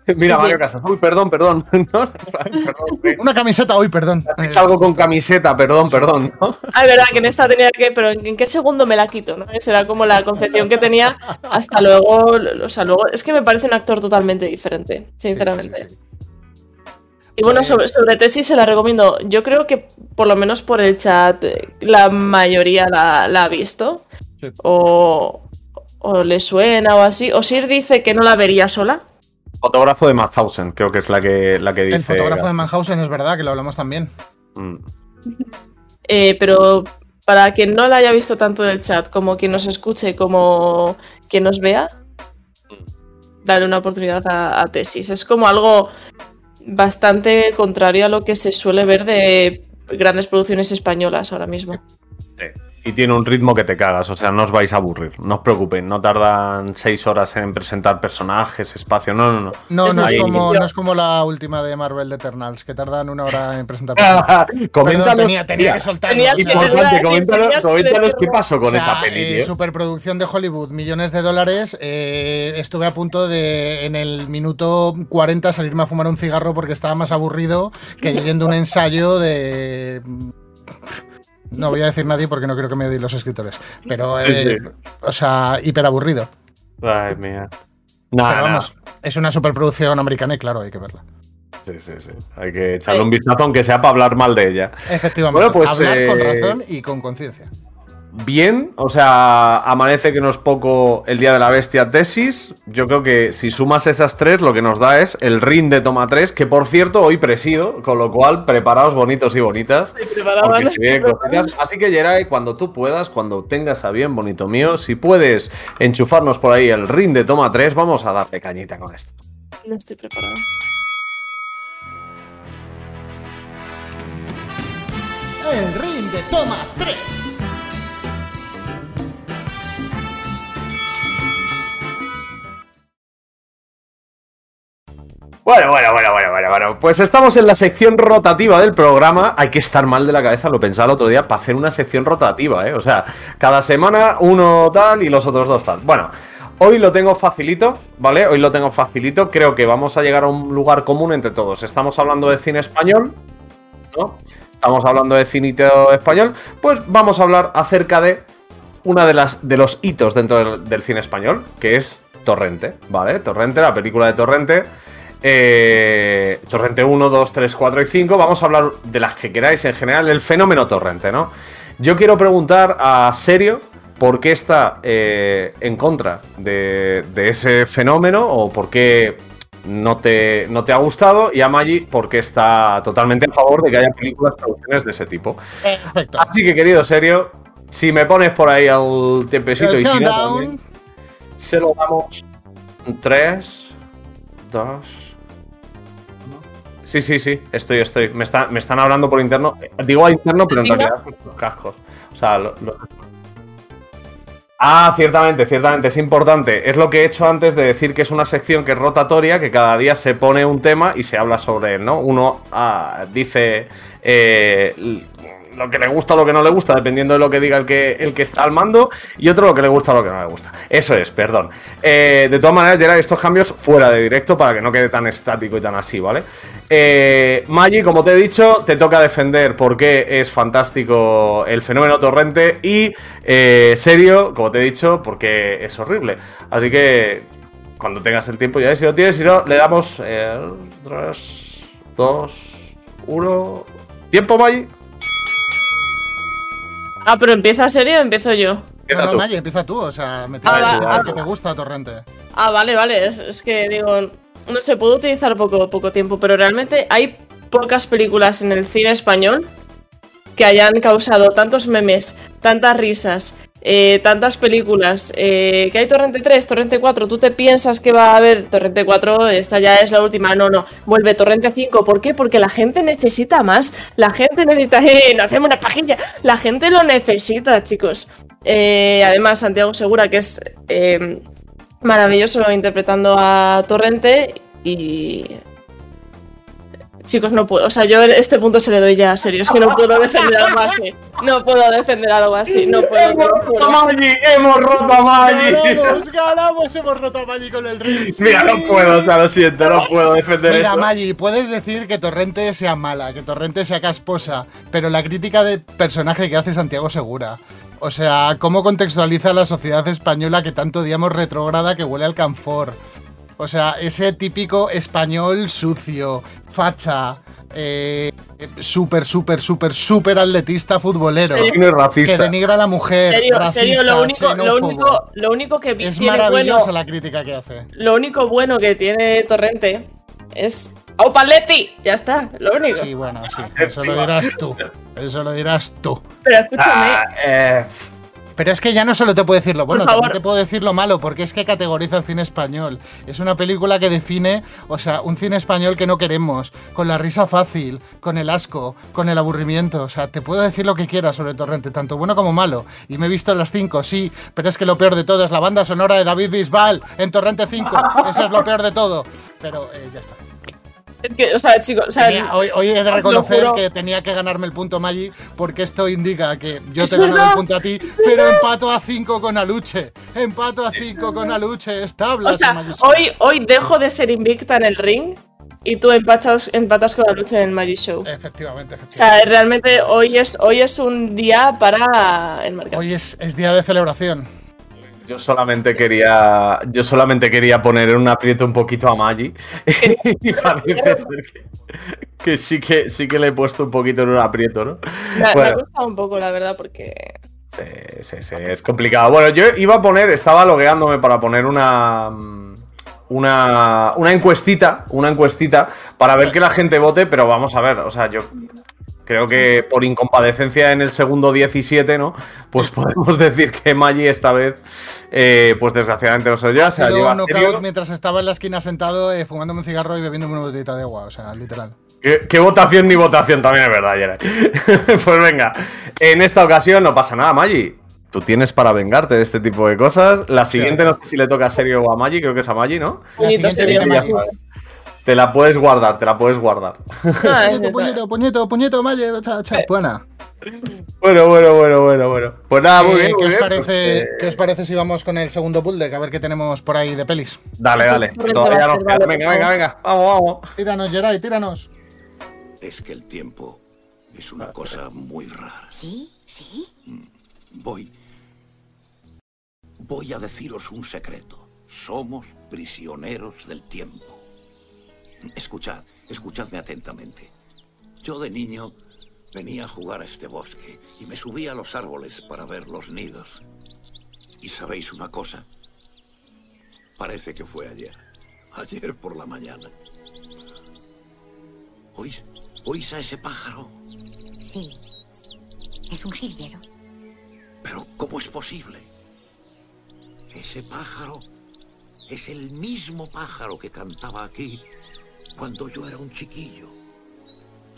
Mira. Mario Casas. Uy, perdón, perdón. No, perdón. Una camiseta, hoy, perdón. Salgo con camiseta, perdón, perdón. ¿no? Ah, es verdad que en esta tenía que. Pero ¿en, qué segundo me la quito? ¿no? Esa era como la concepción que tenía. Hasta luego. O sea, luego. Es que me parece un actor totalmente diferente, sinceramente. Y bueno, sobre, sobre tesis se la recomiendo. Yo creo que, por lo menos por el chat, eh, la mayoría la, la ha visto. O, o le suena o así. O Sir dice que no la vería sola. Fotógrafo de Mauthausen, creo que es la que, la que dice. El fotógrafo de Manhausen es verdad que lo hablamos también. Mm. Eh, pero para quien no la haya visto tanto del chat, como quien nos escuche, como quien nos vea, dale una oportunidad a, a Tesis. Es como algo bastante contrario a lo que se suele ver de grandes producciones españolas ahora mismo. Y tiene un ritmo que te cagas, o sea, no os vais a aburrir. No os preocupéis, no tardan seis horas en presentar personajes, espacio. No, no, no. No, no es, como, no es como la última de Marvel de Eternals, que tardan una hora en presentar. Personajes. coméntanos- Perdón, tenía, tenía que sea, Importante, coméntanos, coméntanos qué pasó con o sea, esa peli, eh, superproducción de Hollywood, millones de dólares. eh, estuve a punto de, en el minuto 40, salirme a fumar un cigarro porque estaba más aburrido que leyendo un ensayo de. No voy a decir nadie porque no creo que me odien los escritores. Pero, eh, o sea, hiper aburrido. Ay, mía. Pero nada. vamos, es una superproducción americana y claro, hay que verla. Sí, sí, sí. Hay que echarle un vistazo, aunque sea para hablar mal de ella. Efectivamente, Bueno, pues, hablar con eh, razón y con conciencia. Bien, o sea, amanece que no es poco el día de la bestia tesis. Yo creo que si sumas esas tres, lo que nos da es el ring de toma 3, que por cierto hoy presido, con lo cual preparaos bonitos y bonitas. Porque se vienen cositas. Así que Geray, cuando tú puedas, cuando tengas a bien, bonito mío, si puedes enchufarnos por ahí el ring de toma 3, vamos a darle cañita con esto. No estoy preparada. El ring de toma 3. Bueno, bueno, bueno, bueno, bueno, bueno. Pues estamos en la sección rotativa del programa. Hay que estar mal de la cabeza, lo pensaba el otro día, para hacer una sección rotativa, ¿eh? O sea, cada semana uno tal y los otros dos tal. Bueno, hoy lo tengo facilito, ¿vale? Hoy lo tengo facilito. Creo que vamos a llegar a un lugar común entre todos. Estamos hablando de cine español, ¿no? Estamos hablando de cinito español. Pues vamos a hablar acerca de una de las de los hitos dentro del, del cine español, que es Torrente, ¿vale? Torrente, la película de Torrente. Eh, Torrente 1, 2, 3, 4 y 5. Vamos a hablar de las que queráis en general, el fenómeno Torrente, ¿no? Yo quiero preguntar a Serio por qué está eh, en contra de, de ese fenómeno o por qué no te, no te ha gustado y a Maggi por qué está totalmente a favor de que haya películas, producciones de ese tipo. Perfecto. Así que, querido Serio, si me pones por ahí al tiempecito y si no, también, se lo damos 3, 2. Sí, sí, sí, estoy, estoy. Me, está- me están hablando por interno. Digo a interno, pero en realidad son los cascos. O sea, lo- lo- Ah, ciertamente, ciertamente, es importante. Es lo que he hecho antes de decir que es una sección que es rotatoria, que cada día se pone un tema y se habla sobre él, ¿no? Uno ah, dice eh, lo que le gusta o lo que no le gusta, dependiendo de lo que diga el que, el que está al mando, y otro lo que le gusta o lo que no le gusta. Eso es, perdón. Eh, de todas maneras, Gerard, estos cambios fuera de directo para que no quede tan estático y tan así, ¿vale? Eh, Maggi, como te he dicho, te toca defender por qué es fantástico el fenómeno torrente y eh, serio, como te he dicho, porque es horrible. Así que cuando tengas el tiempo ya si lo tienes, si no, le damos 3, 2, 1... ¿Tiempo, Maggi? Ah, pero empieza serio o empiezo yo. No, no, Maggie, empieza tú, o sea, me Ah, tienes que va, decir ah. que te gusta Torrente. Ah, vale, vale. Es, es que digo, no sé, puedo utilizar poco, poco tiempo, pero realmente hay pocas películas en el cine español que hayan causado tantos memes, tantas risas eh, tantas películas, eh, que hay Torrente 3, Torrente 4, tú te piensas que va a haber Torrente 4, esta ya es la última, no, no, vuelve Torrente 5, ¿por qué? Porque la gente necesita más, la gente necesita, eh, no hacemos una pajilla, la gente lo necesita, chicos. Eh, además, Santiago Segura, que es eh, maravilloso interpretando a Torrente y... Chicos, no puedo. O sea, yo en este punto se le doy ya, serio. Es que no puedo defender algo así. No puedo defender algo así. No puedo. te lo juro. Maggi! ¡Hemos roto a Maggi! Ganamos, ganamos, hemos roto a Maggi con el rey. Mira, no puedo, o sea, lo siento, no puedo defender Mira, esto. Maggi, puedes decir que Torrente sea mala, que Torrente sea casposa, pero la crítica de personaje que hace Santiago Segura. O sea, cómo contextualiza la sociedad española que tanto odiamos retrógrada que huele al canfor. O sea, ese típico español sucio, facha, eh, súper, súper, súper, súper atletista futbolero. Serio. No es racista. Que denigra a la mujer. Serio, racista, serio, lo único, lo único, lo único que vi- Es tiene maravillosa bueno, la crítica que hace. lo único bueno que tiene Torrente es ¡Au Paletti! Ya está, lo único. Sí, bueno, sí. Eso lo dirás tú. Eso lo dirás tú. Pero escúchame, Ah, eh, Pero es que ya no solo te puedo decir lo bueno, también te puedo decir lo malo, porque es que categoriza el cine español. Es una película que define, o sea, un cine español que no queremos, con la risa fácil, con el asco, con el aburrimiento. O sea, te puedo decir lo que quieras sobre Torrente, tanto bueno como malo. Y me he visto las cinco, sí, pero es que lo peor de todo es la banda sonora de David Bisbal en Torrente 5. Eso es lo peor de todo. Pero eh, ya está. Que, o sea, chicos, o sea, Tenía- hoy, hoy he de reconocer que tenía que ganarme el punto Maggi porque esto indica que yo te gano el punto a ti, pero empato a 5 con Aluche. Empato a 5 con Aluche. Es tablas. o sea, hoy, hoy dejo de ser invicta en el ring y tú empatas, empatas con la lucha en el Magic Show. Efectivamente, O efectivamente. sea, realmente hoy es, hoy es un día para el mercado. Hoy es, es día de celebración. Yo solamente quería. Yo solamente quería poner en un aprieto un poquito a Maggi. y parece ser que, que sí que sí que le he puesto un poquito en un aprieto, ¿no? Me, me ha costado un poco, la verdad, porque. sí, sí, sí, es complicado. Bueno, yo iba a poner, estaba logueándome para poner una. mm, Una, una encuestita, una encuestita para ver que la gente vote, pero vamos a ver, o sea, yo creo que por incompadecencia en el segundo 17, ¿no? Pues podemos decir que Maggi esta vez, eh, pues desgraciadamente no se lo lleva, se lleva serio. mientras estaba en la esquina sentado eh, fumándome un cigarro y bebiéndome una botellita de agua. O sea, literal. ¿Qué, qué votación ni votación también es verdad, Yeray. pues venga, en esta ocasión no pasa nada, Maggi. Tú tienes para vengarte de este tipo de cosas. La siguiente no sé si le toca a Serio o a Maggi, creo que es a Maggi, ¿no? La siguiente serio, viene Maggi. Te la puedes guardar, te la puedes guardar. Ah, es- Puñito, puñito, puñito, puñito, Maggi. cha, cha, buena. Bueno, bueno, bueno, bueno, bueno. Pues nada, muy Eh, bien. ¿qué, muy os bien, parece, pues, eh, ¿Qué os parece si vamos con el segundo pool deck? A ver qué tenemos por ahí de pelis. Dale, dale. Todavía nos queda. Venga, venga, venga. Vamos, vamos. Tíranos, Geray, tíranos. Es que el tiempo es una cosa muy rara. ¿Sí? ¿Sí? Voy. Voy a deciros un secreto. Somos prisioneros del tiempo. Escuchad, escuchadme atentamente. Yo de niño venía a jugar a este bosque y me subía a los árboles para ver los nidos. ¿Y sabéis una cosa? Parece que fue ayer. Ayer por la mañana. ¿Oís? ¿Oís a ese pájaro? Sí. Es un jilguero. Pero ¿cómo es posible? Ese pájaro es el mismo pájaro que cantaba aquí cuando yo era un chiquillo.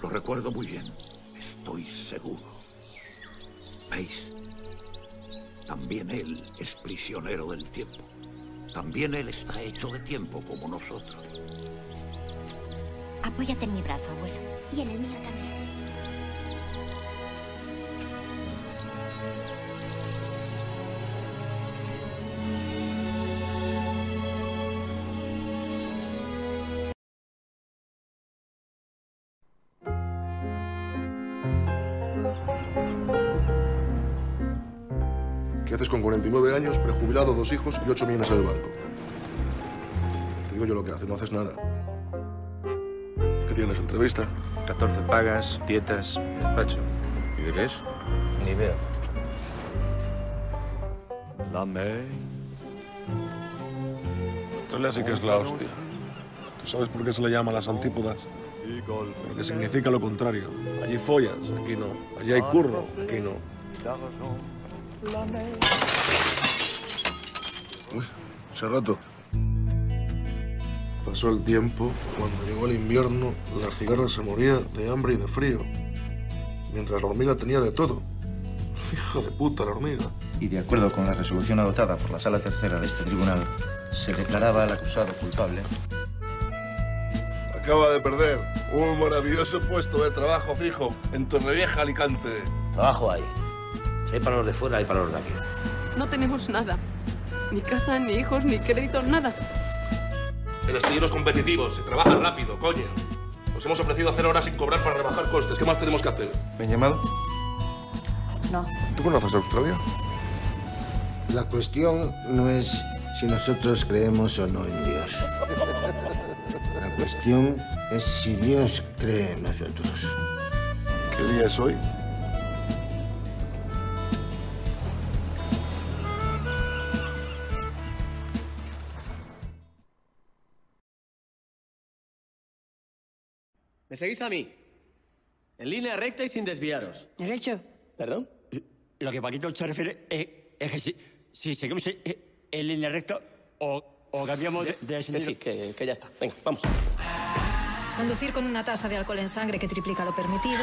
Lo recuerdo muy bien, estoy seguro. ¿Veis? También él es prisionero del tiempo. También él está hecho de tiempo como nosotros. Apóyate en mi brazo, abuelo. Y en el mío también. Dos hijos y 8 millones en el banco? Te digo yo lo que haces, no haces nada. ¿Qué tienes, entrevista? 14 pagas, dietas, despacho. ¿Y de qué es? Ni idea. Australia sí que es la hostia. ¿Tú sabes por qué se le llama las antípodas? Porque significa lo contrario. Allí follas, aquí no. Allí hay curro, aquí no. Uy, hace rato. Pasó el tiempo, cuando llegó el invierno, la cigarra se moría de hambre y de frío. Mientras la hormiga tenía de todo. Hijo de puta, la hormiga. Y de acuerdo con la resolución adoptada por la Sala Tercera de este tribunal, se declaraba al acusado culpable. Acaba de perder un maravilloso puesto de trabajo fijo en Torrevieja, Alicante. Trabajo hay. Si hay para los de fuera, hay para los de aquí. No tenemos nada. Ni casa, ni hijos, ni crédito, nada. En astilleros competitivos, se trabaja rápido, coño. Nos hemos ofrecido hacer horas sin cobrar para rebajar costes. ¿Qué más tenemos que hacer? ¿Me han llamado? No. ¿Tú conoces Australia? La cuestión no es si nosotros creemos o no en Dios. La cuestión es si Dios cree en nosotros. ¿Qué día es hoy? ¿Me seguís a mí? En línea recta y sin desviaros. ¿Derecho? ¿Perdón? Lo que Paquito se refiere es, es que si, si seguimos en, en línea recta o, o cambiamos de, de Que sí, que, que ya está. Venga, vamos. Conducir con una tasa de alcohol en sangre que triplica lo permitido,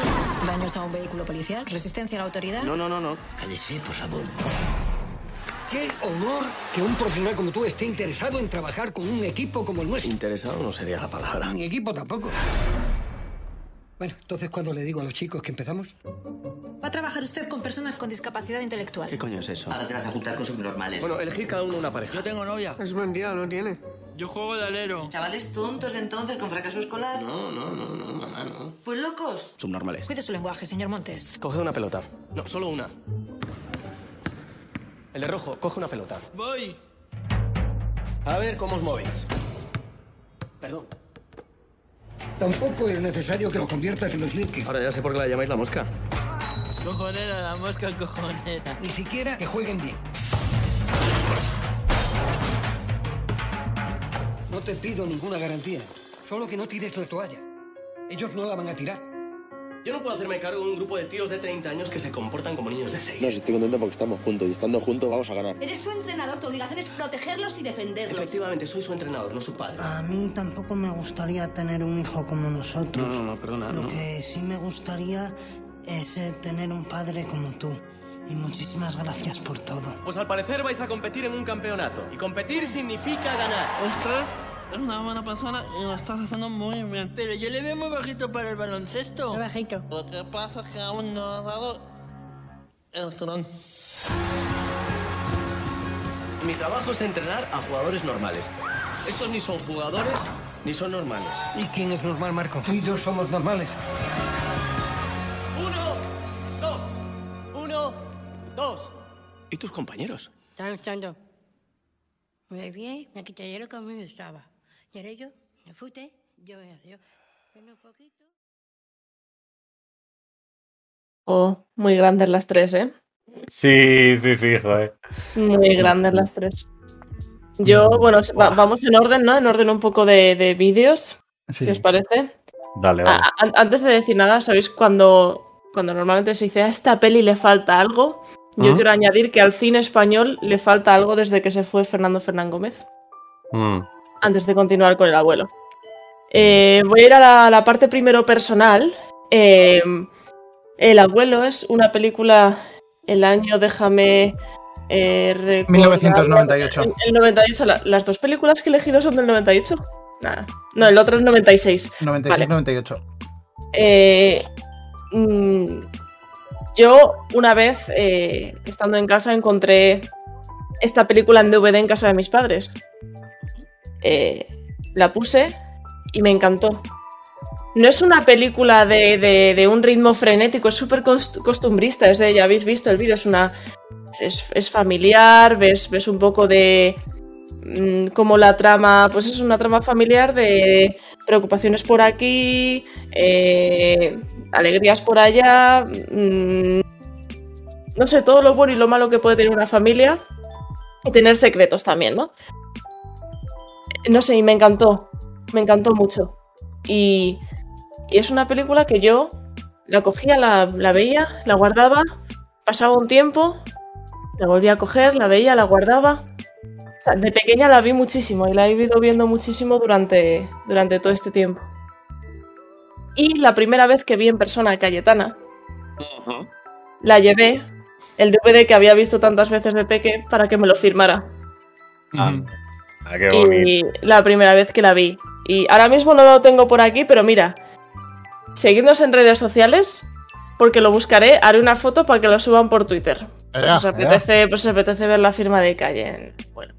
daños a un vehículo policial, resistencia a la autoridad. No, no, no, no. Cállese, por favor. Qué honor que un profesional como tú esté interesado en trabajar con un equipo como el nuestro. Interesado no sería la palabra. Ni equipo tampoco. Bueno, entonces cuando le digo a los chicos que empezamos, Va a trabajar usted con personas con discapacidad intelectual. ¿Qué coño es eso? Ahora te vas a juntar con subnormales. Bueno, elegid cada uno una pareja. Yo tengo novia. es mentira, no tiene. Yo juego de alero. ¿Chavales tontos entonces con fracaso escolar? No, no, no, no, mamá, no. Pues locos. Subnormales. Cuide su lenguaje, señor Montes. Coge una pelota. No, solo una. El de rojo, coge una pelota. Voy. A ver cómo os movéis. Perdón. Tampoco es necesario que lo conviertas en los links. Ahora ya sé por qué la llamáis la mosca. Cojonera, la mosca cojonera. Ni siquiera que jueguen bien. No te pido ninguna garantía. Solo que no tires la toalla. Ellos no la van a tirar. Yo no puedo hacerme cargo de un grupo de tíos de 30 años que se comportan como niños de 6. No, si estoy contento porque estamos juntos y estando juntos vamos a ganar. Eres su entrenador, tu obligación es protegerlos y defenderlos. Efectivamente, soy su entrenador, no su padre. A mí tampoco me gustaría tener un hijo como nosotros. No, no, no, perdona. Lo no. que sí me gustaría es eh, tener un padre como tú. Y muchísimas gracias por todo. Pues al parecer vais a competir en un campeonato. Y competir significa ganar. Usted es una buena persona y lo estás haciendo muy bien. Pero yo le veo muy bajito para el baloncesto. bajito. Lo que pasa es que aún no ha dado el tirón. Mi trabajo es entrenar a jugadores normales. Estos ni son jugadores ni son normales. ¿Y quién es normal, Marco? Tú y yo somos normales. Uno, dos. Uno, dos. ¿Y tus compañeros? Están luchando. Muy bien, me quité lo que a mí me gustaba. Y ahora yo, me fuiste, yo me hace yo. Pero un poquito. Oh, muy grandes las tres, ¿eh? Sí, sí, sí, joder. Muy grandes las tres. Yo, bueno, va- vamos en orden, ¿no? En orden un poco de, de vídeos, Sí. si os parece. Dale, vale. A- antes de decir nada, ¿sabéis cuando, cuando normalmente se dice a esta peli le falta algo? Yo ¿Mm? quiero añadir que al cine español le falta algo desde que se fue Fernando Fernán Gómez, Mm. Antes de continuar con el abuelo. Eh, voy a ir a la, la parte primero personal. Eh, el abuelo es una película, el año, déjame... eh, recordar- 1998. El, el 98, la- las dos películas que he elegido son del 98. Nada. No, el otro es 96. 96, Vale. 98. Eh, mm, yo una vez, eh, estando en casa, encontré esta película en DVD en casa de mis padres. Eh, la puse y me encantó. No es una película de, de- un ritmo frenético, es súper cost- costumbrista. Es de, ya habéis visto el vídeo, es una. Es, familiar, ves, ves un poco de. mm, como la trama. Pues es una trama familiar de preocupaciones por aquí, eh, alegrías por allá. mm, no sé, todo lo bueno y lo malo que puede tener una familia. Y tener secretos también, ¿no? No sé, y me encantó. Me encantó mucho. Y, y es una película que yo la cogía, la, la veía, la guardaba, pasaba un tiempo, La volví a coger, la veía, la guardaba. O sea, de pequeña la vi muchísimo y la he ido viendo muchísimo durante, durante todo este tiempo. Y la primera vez que vi en persona a Cayetana, la llevé el DVD que había visto tantas veces de peque para que me lo firmara. Ah, ah, qué bonito. Y la primera vez que la vi. Y ahora mismo no lo tengo por aquí, pero mira, seguidnos en redes sociales, porque lo buscaré, haré una foto para que lo suban por Twitter. Pues os apetece, pues os apetece ver la firma de calle. Bueno.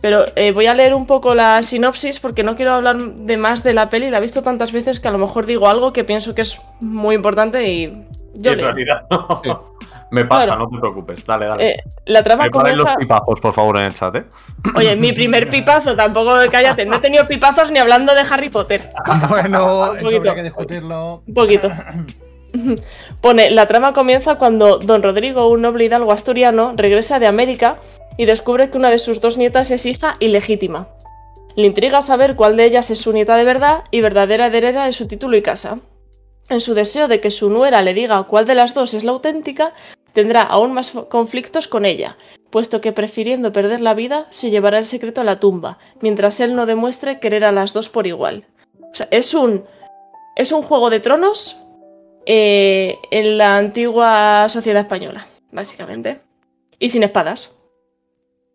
Pero eh, voy a leer un poco la sinopsis porque no quiero hablar de más de la peli. La he visto tantas veces que a lo mejor digo algo que pienso que es muy importante y yo leo. realidad no. Me pasa, Claro. no te preocupes. Dale, dale. Eh, la trama Preparen comienza... los pipazos, por favor, en el chat, ¿eh? Oye, mi primer pipazo, tampoco cállate. No he tenido pipazos ni hablando de Harry Potter. Bueno, Un eso poquito. habría que discutirlo. Un poquito. Pone, la trama comienza cuando don Rodrigo, un noble hidalgo asturiano, regresa de América y descubre que una de sus dos nietas es hija ilegítima. Le intriga saber cuál de ellas es su nieta de verdad y verdadera heredera de su título y casa. En su deseo de que su nuera le diga cuál de las dos es la auténtica, tendrá aún más conflictos con ella, puesto que prefiriendo perder la vida, se llevará el secreto a la tumba, mientras él no demuestre querer a las dos por igual. O sea, es un. Es un juego de tronos eh, en la antigua sociedad española, básicamente. Y sin espadas.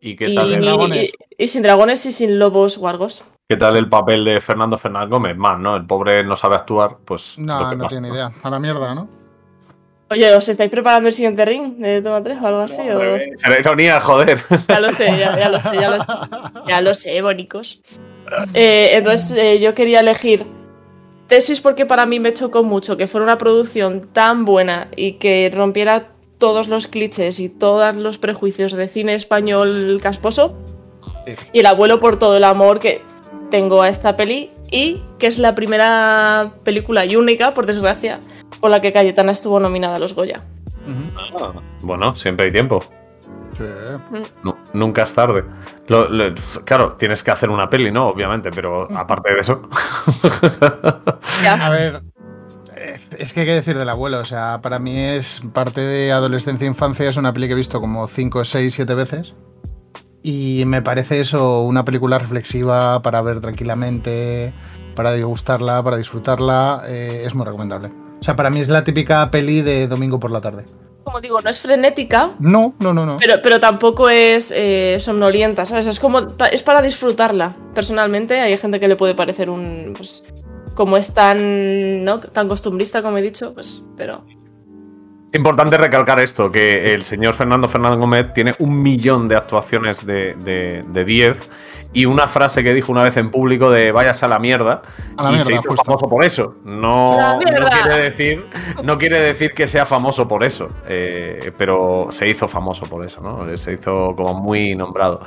¿Y qué Y, tal, el, y- y sin dragones y sin lobos guargos. qué tal el papel de Fernando Fernández Gómez? Más, ¿no? El pobre no sabe actuar, pues. lo No, que no pasa. tiene idea. A la mierda, ¿no? Oye, ¿os estáis preparando el siguiente ring de Toma 3 o algo así? o- Será ironía, joder. Ya lo sé, ya, ya lo sé, ya lo sé. Ya lo sé, bonicos. Eh, entonces eh, yo quería elegir Tesis porque para mí me chocó mucho que fuera una producción tan buena y que rompiera todos los clichés y todos los prejuicios de cine español casposo. Y el abuelo por todo el amor que tengo a esta peli y que es la primera película y única, por desgracia, por la que Cayetana estuvo nominada a los Goya. Ah, bueno, siempre hay tiempo. Sí. Nu- nunca es tarde. Lo- lo- claro, tienes que hacer una peli, ¿no? Obviamente, pero aparte de eso. A ver, eh, es que hay que decir del abuelo. O sea, para mí es parte de adolescencia e infancia. Es una peli que he visto como 5, 6, 7 veces. Y me parece eso una película reflexiva para ver tranquilamente, para degustarla, para disfrutarla. eh, es muy recomendable. O sea, para mí es la típica peli de domingo por la tarde. Como digo, no es frenética, No, no, no, no. Pero, pero tampoco es eh, somnolienta, ¿sabes? Es como. Es para disfrutarla. Personalmente, hay gente que le puede parecer un. Pues. Como es tan. ¿no? tan costumbrista, como he dicho, pues. Pero. Importante recalcar esto, que el señor Fernando Fernández Gómez tiene un millón de actuaciones de, de, de 10 y una frase que dijo una vez en público de váyase a la mierda A la y mierda, se hizo justo. famoso por eso. No, no quiere decir, no quiere decir que sea famoso por eso, eh, pero se hizo famoso por eso, ¿no? Se hizo como muy nombrado.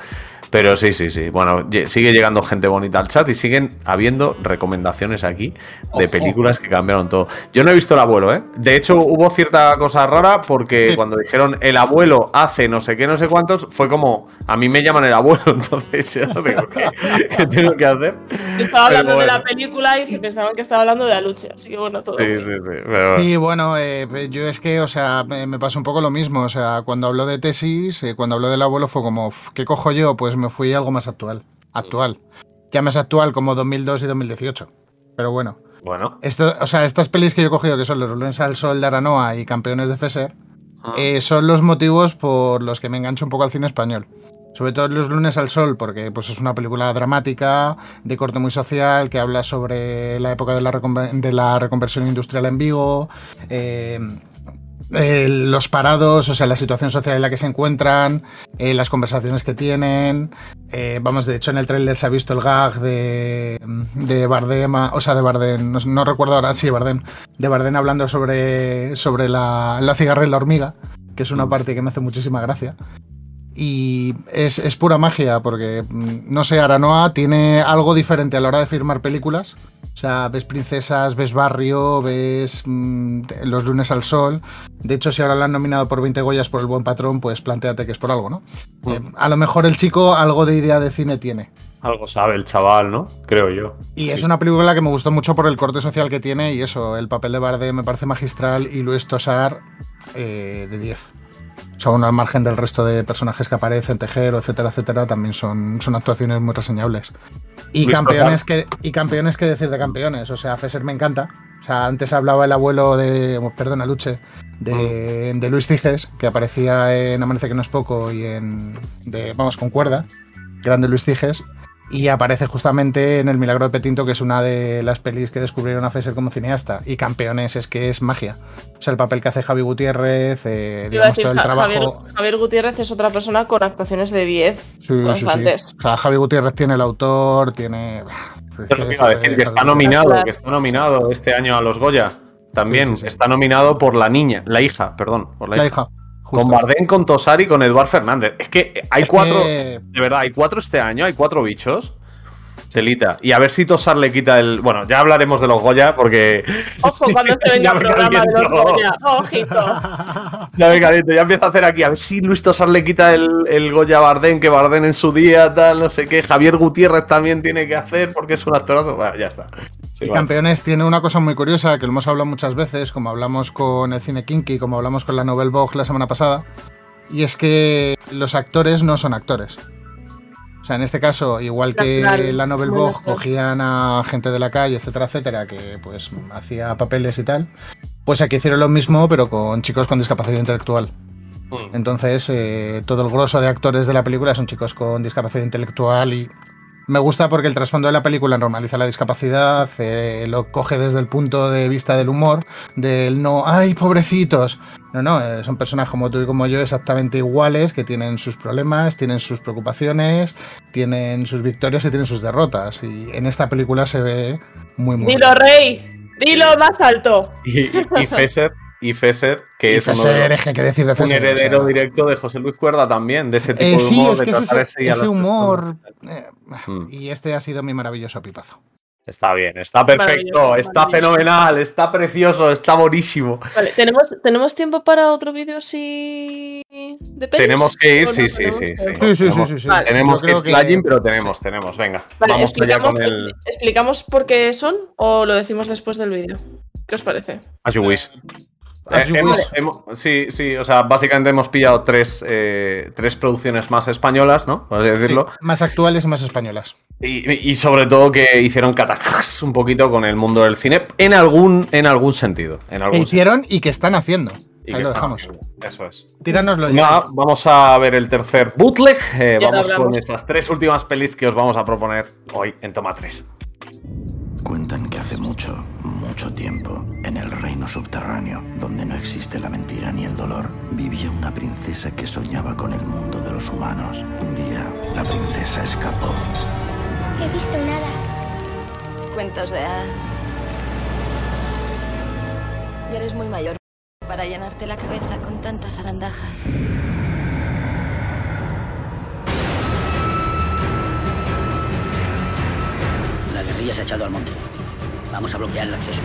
Pero sí, sí, sí. Bueno, sigue llegando gente bonita al chat y siguen habiendo recomendaciones aquí de películas que cambiaron todo. Yo no he visto el abuelo, ¿eh? De hecho, hubo cierta cosa rara porque cuando dijeron el abuelo hace no sé qué, no sé cuántos, fue como, a mí me llaman el abuelo, entonces yo digo, ¿qué, qué tengo que hacer? Yo estaba hablando de bueno. la película y se pensaban que estaba hablando de Aluche. Así que bueno, todo. Sí, bien. sí, sí. pero bueno. Sí, bueno, eh, yo es que, o sea, me, me pasó un poco lo mismo. O sea, cuando habló de tesis, eh, cuando habló del abuelo fue como, "Uf, ¿qué cojo yo? Pues me fui a algo más actual. Actual. Ya más actual como 2002 y 2018. Pero bueno. Bueno. Esto, o sea, estas pelis que yo he cogido, que son Los Lunes al Sol de Aranoa y Campeones de Fesser, eh, son los motivos por los que me engancho un poco al cine español. Sobre todo Los Lunes al Sol, porque pues, es una película dramática, de corte muy social, que habla sobre la época de la, de la reconversión industrial en Vigo, eh, eh, los parados, o sea, la situación social en la que se encuentran, eh, las conversaciones que tienen. eh, vamos, de hecho, en el tráiler se ha visto el gag de, de Bardem, o sea, de Bardem, no, no recuerdo ahora, sí, Bardem, de Bardem hablando sobre, sobre la, la cigarra y la hormiga, que es una parte que me hace muchísima gracia. Y es, es pura magia, porque, mm, no sé, Aranoa tiene algo diferente a la hora de firmar películas. O sea, ves princesas, ves barrio, ves mm, los lunes al sol. De hecho, si ahora la han nominado por 20 Goyas por el buen patrón, pues planteate que es por algo, ¿no? Eh, a lo mejor el chico algo de idea de cine tiene. Algo sabe el chaval, ¿no? Creo yo. Y es una película que me gustó mucho por el corte social que tiene y eso, el papel de Bardem me parece magistral y Luis Tosar eh, de 10. O sea, al margen del resto de personajes que aparecen, Tejero, etcétera, etcétera, también son, son actuaciones muy reseñables. Y Luis campeones, que, y campeones que decir de campeones. O sea, Fesser me encanta. O sea, antes hablaba el abuelo de. Perdona, Luche. De, de Luis Ciges, que aparecía en Amanece que no es poco y en. De, vamos, con cuerda. Grande Luis Ciges. Y aparece justamente en El Milagro de Petinto, que es una de las pelis que descubrieron a Fesser como cineasta. Y campeones es que es magia. O sea, el papel que hace Javi Gutiérrez, eh, digamos, decir, todo el trabajo. Javier, Javier Gutiérrez es otra persona con actuaciones de 10 Sí, sí, sí. constantes. O sea, Javi Gutiérrez tiene el autor, tiene. Yo que iba a decir que está nominado, que está nominado este año a los Goya. También está nominado por la niña, la hija, perdón, por la, La hija. hija. Con Bardem, con Tosari, con Eduard Fernández. Es que hay Es cuatro, que- de verdad, hay cuatro este año, hay cuatro bichos. Telita. Y a ver si Tosar le quita el. Bueno, ya hablaremos de los Goya porque. Ojo cuando se venga el programa de los. Goya. Ojito. Ya me caliento, ya empieza a hacer aquí. A ver si Luis Tosar le quita el, el Goya a Bardem, que Bardem en su día, tal, no sé qué. Javier Gutiérrez también tiene que hacer porque es un actorazo. Bueno, ya está. Sí, Y. Campeones tiene una cosa muy curiosa que lo hemos hablado muchas veces, como hablamos con el cine Kinky, como hablamos con la Novel Vogue la semana pasada, y es que los actores no son actores. O sea, en este caso, igual que la Novel Vogue cogían a gente de la calle, etcétera, etcétera, que pues hacía papeles y tal, pues aquí hicieron lo mismo, pero con chicos con discapacidad intelectual. Mm. Entonces, eh, todo el grosso de actores de la película son chicos con discapacidad intelectual y me gusta porque el trasfondo de la película normaliza la discapacidad, eh, lo coge desde el punto de vista del humor, del no, ay, pobrecitos. No, no, eh, son personas como tú y como yo exactamente iguales, que tienen sus problemas, tienen sus preocupaciones, tienen sus victorias y tienen sus derrotas. Y en esta película se ve muy, muy Dilo, rey. Dilo más alto. Y, y, y Fesser, y Fesser, que Y es uno de Fesser, los- es que decir de un Fesser, heredero o sea. directo de José Luis Cuerda también, de ese tipo Eh, de sí, humor, es de que tratar ese, ese humor. eh, Mm. y este ha sido mi maravilloso pipazo. Está bien, está perfecto, Maravilloso, está maravilloso. fenomenal, está precioso, está buenísimo. Vale, ¿tenemos, ¿tenemos tiempo para otro vídeo así de pelis? Tenemos que ir, ¿O no sí, sí, sí, sí. Sí, sí, sí, Tenemos- sí, sí. Vale. Tenemos que ir que- flying, pero tenemos, tenemos, venga. Vale, Vamos explicamos, con el. ¿explicamos por qué son o lo decimos después del vídeo? ¿Qué os parece? As you wish. As Eh, you hemos- wish. hemos- sí, sí, o sea, básicamente hemos pillado tres, eh, tres producciones más españolas, ¿no? Por así decirlo. Sí, más actuales y más españolas. Y, y sobre todo que hicieron catacas un poquito con el mundo del cine en algún, en algún sentido. En algún hicieron y que están haciendo. Y Ahí lo están dejamos. haciendo. Eso es. Tíranoslo ya. Nada, vamos a ver el tercer bootleg. Eh, vamos con estas tres últimas pelis que os vamos a proponer hoy en Toma 3. Cuentan mucho tiempo, en el reino subterráneo, donde no existe la mentira ni el dolor, vivía una princesa que soñaba con el mundo de los humanos. Un día, la princesa escapó. He visto nada. Cuentos de hadas. Y eres muy mayor para llenarte la cabeza con tantas arandajas. La guerrilla se ha echado al monte. Vamos a bloquear el acceso.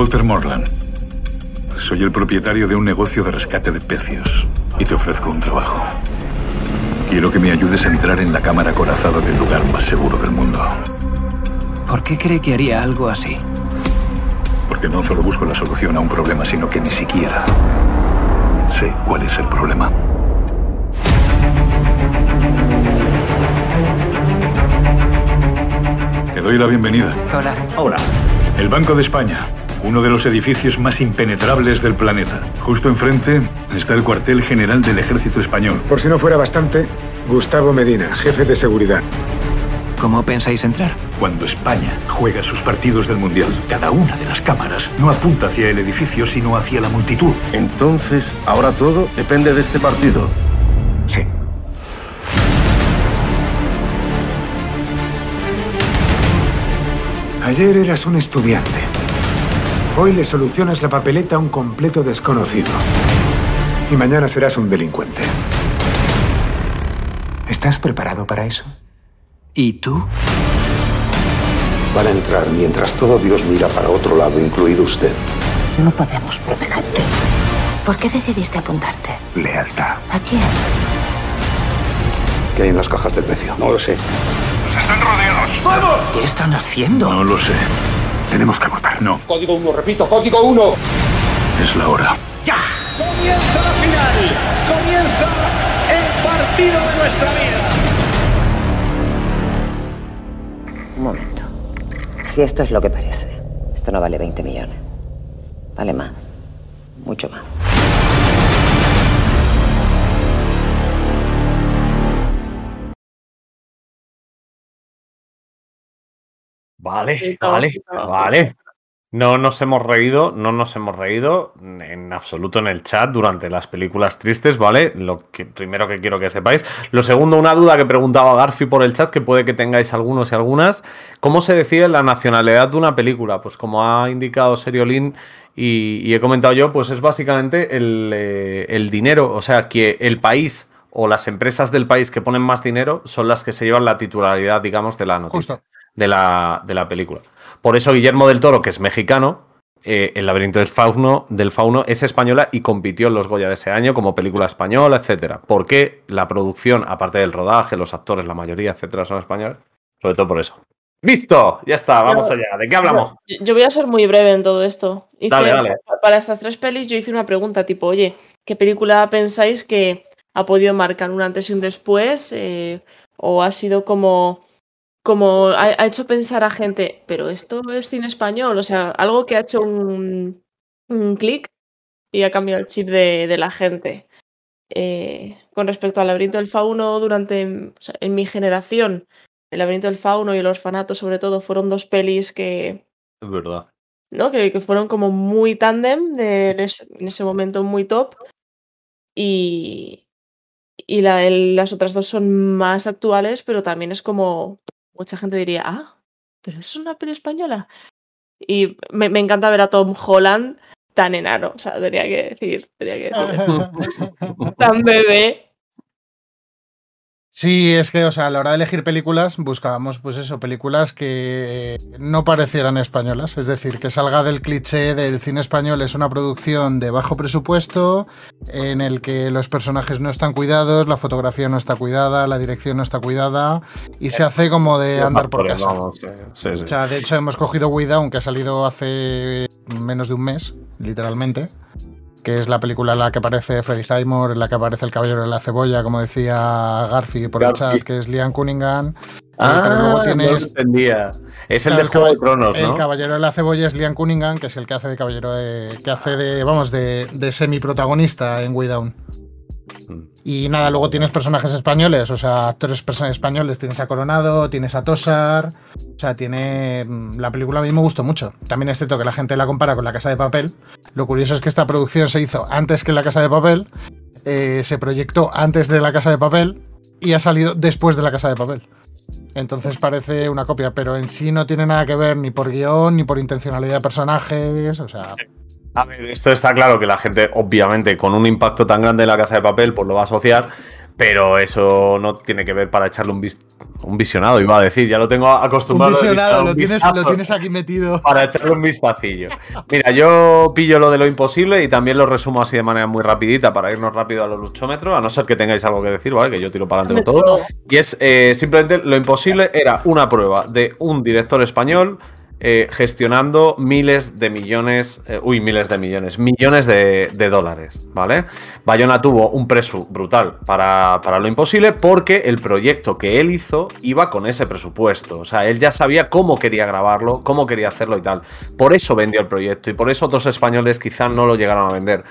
Walter Morland. Soy el propietario de un negocio de rescate de pecios y te ofrezco un trabajo. Quiero que me ayudes a entrar en la cámara corazada del lugar más seguro del mundo. ¿Por qué cree que haría algo así? Porque no solo busco la solución a un problema, sino que ni siquiera sé cuál es el problema. Te doy la bienvenida. Hola. Hola. El Banco de España, uno de los edificios más impenetrables del planeta. Justo enfrente está el cuartel general del Ejército Español. Por si no fuera bastante, Gustavo Medina, jefe de seguridad. ¿Cómo pensáis entrar? Cuando España juega sus partidos del Mundial, cada una de las cámaras no apunta hacia el edificio, sino hacia la multitud. Entonces, ahora todo depende de este partido. Sí. Ayer eras un estudiante. Hoy le solucionas la papeleta a un completo desconocido. Y mañana serás un delincuente. ¿Estás preparado para eso? ¿Y tú? Van a entrar mientras todo Dios mira para otro lado, incluido usted. No podemos protegerte. ¿Por qué decidiste apuntarte? Lealtad. ¿A quién? ¿Qué hay en las cajas del precio? No lo sé. ¡Están rodeados! ¡Vamos! ¿Qué están haciendo? No lo sé. Tenemos que votar. No, Código 1, repito, código 1. es la hora. ¡Ya! Comienza la final. Comienza el partido de nuestra vida. Un momento. Si esto es lo que parece, esto no vale 20 millones. Vale más. Mucho más. Vale, vale, vale. No nos hemos reído, no nos hemos reído en absoluto en el chat durante las películas tristes, ¿vale? Lo que primero que quiero que sepáis. Lo segundo, una duda que preguntaba Garfi por el chat, que puede que tengáis algunos y algunas. ¿Cómo se decide la nacionalidad de una película? Pues como ha indicado Seriolin y, y he comentado yo, pues es básicamente el, eh, el dinero, o sea, que el país o las empresas del país que ponen más dinero son las que se llevan la titularidad, digamos, de la noticia Justo. De la, de la película. Por eso Guillermo del Toro, que es mexicano, eh, El laberinto del fauno, del fauno es española y compitió en los Goya de ese año como película española, etcétera. Porque la producción, aparte del rodaje, los actores, la mayoría, etcétera, son españoles. Sobre todo por eso. ¡Listo! Ya está, vamos Yo- allá. ¿De qué hablamos? Yo, yo voy a ser muy breve en todo esto. Hice- Dale, dale. pa- Para estas tres pelis yo hice una pregunta tipo, oye, ¿qué película pensáis que ha podido marcar un antes y un después? Eh, o ha sido como, como ha, ha hecho pensar a gente, pero esto es cine español, o sea, algo que ha hecho un, un clic y ha cambiado el chip de, de la gente. Eh, con respecto al laberinto del fauno, durante o sea, en mi generación, el laberinto del fauno y el orfanato, sobre todo, fueron dos pelis que, Es verdad. ¿no? Que, que fueron como muy tándem de, en, ese, en ese momento muy top. Y, y la- el- las otras dos son más actuales, pero también es como mucha gente diría, ah, pero es una peli española. Y me, me encanta ver a Tom Holland tan enano, o sea, tenía que decir, tenía que decir, tan bebé. Sí, es que, o sea, a la hora de elegir películas, buscábamos, pues eso, películas que no parecieran españolas. Es decir, que salga del cliché del cine español, es una producción de bajo presupuesto, en el que los personajes no están cuidados, la fotografía no está cuidada, la dirección no está cuidada, y se hace como de andar por casa. eh. O sea, de hecho, hemos cogido We Down, que ha salido hace menos de un mes, literalmente. Que es la película en la que aparece Freddie Highmore, en la que aparece el caballero de la cebolla, como decía Garfi por el Garfi. chat, que es Liam Cunningham. Eh, Ah, pero luego no tienes. entendía. Es el del Juego de caball- Tronos, El ¿no? caballero de la cebolla es Liam Cunningham, que es el que hace de caballero de. que hace de. vamos, de, de semi-protagonista en Way Down. Y nada, luego tienes personajes españoles, o sea, actores españoles. Tienes a Coronado, tienes a Tosar. O sea, tiene. mm, La película a mí me gustó mucho. También es cierto que la gente la compara con La Casa de Papel. Lo curioso es que esta producción se hizo antes que La Casa de Papel. eh, se proyectó antes de La Casa de Papel y ha salido después de La Casa de Papel. Entonces parece una copia, pero en sí no tiene nada que ver ni por guion, ni por intencionalidad de personajes. O sea, A ver, esto está claro que la gente, obviamente, con un impacto tan grande en la casa de papel, pues lo va a asociar, pero eso no tiene que ver para echarle un, vis- un visionado, iba a decir, ya lo tengo un acostumbrado. a visionado, un lo tienes, vistazo lo tienes aquí metido. Para echarle un vistacillo. Mira, yo pillo lo de lo imposible y también lo resumo así de manera muy rapidita para irnos rápido a los luchómetros, a no ser que tengáis algo que decir, ¿vale? Que yo tiro para adelante con todo. Y es eh, simplemente lo imposible era una prueba de un director español eh, gestionando miles de millones, eh, uy, miles de millones, millones de, dólares, ¿vale? Bayona tuvo un preso brutal para, para lo imposible porque el proyecto que él hizo iba con ese presupuesto. O sea, él ya sabía cómo quería grabarlo, cómo quería hacerlo y tal. Por eso vendió el proyecto y por eso otros españoles quizás no lo llegaron a vender.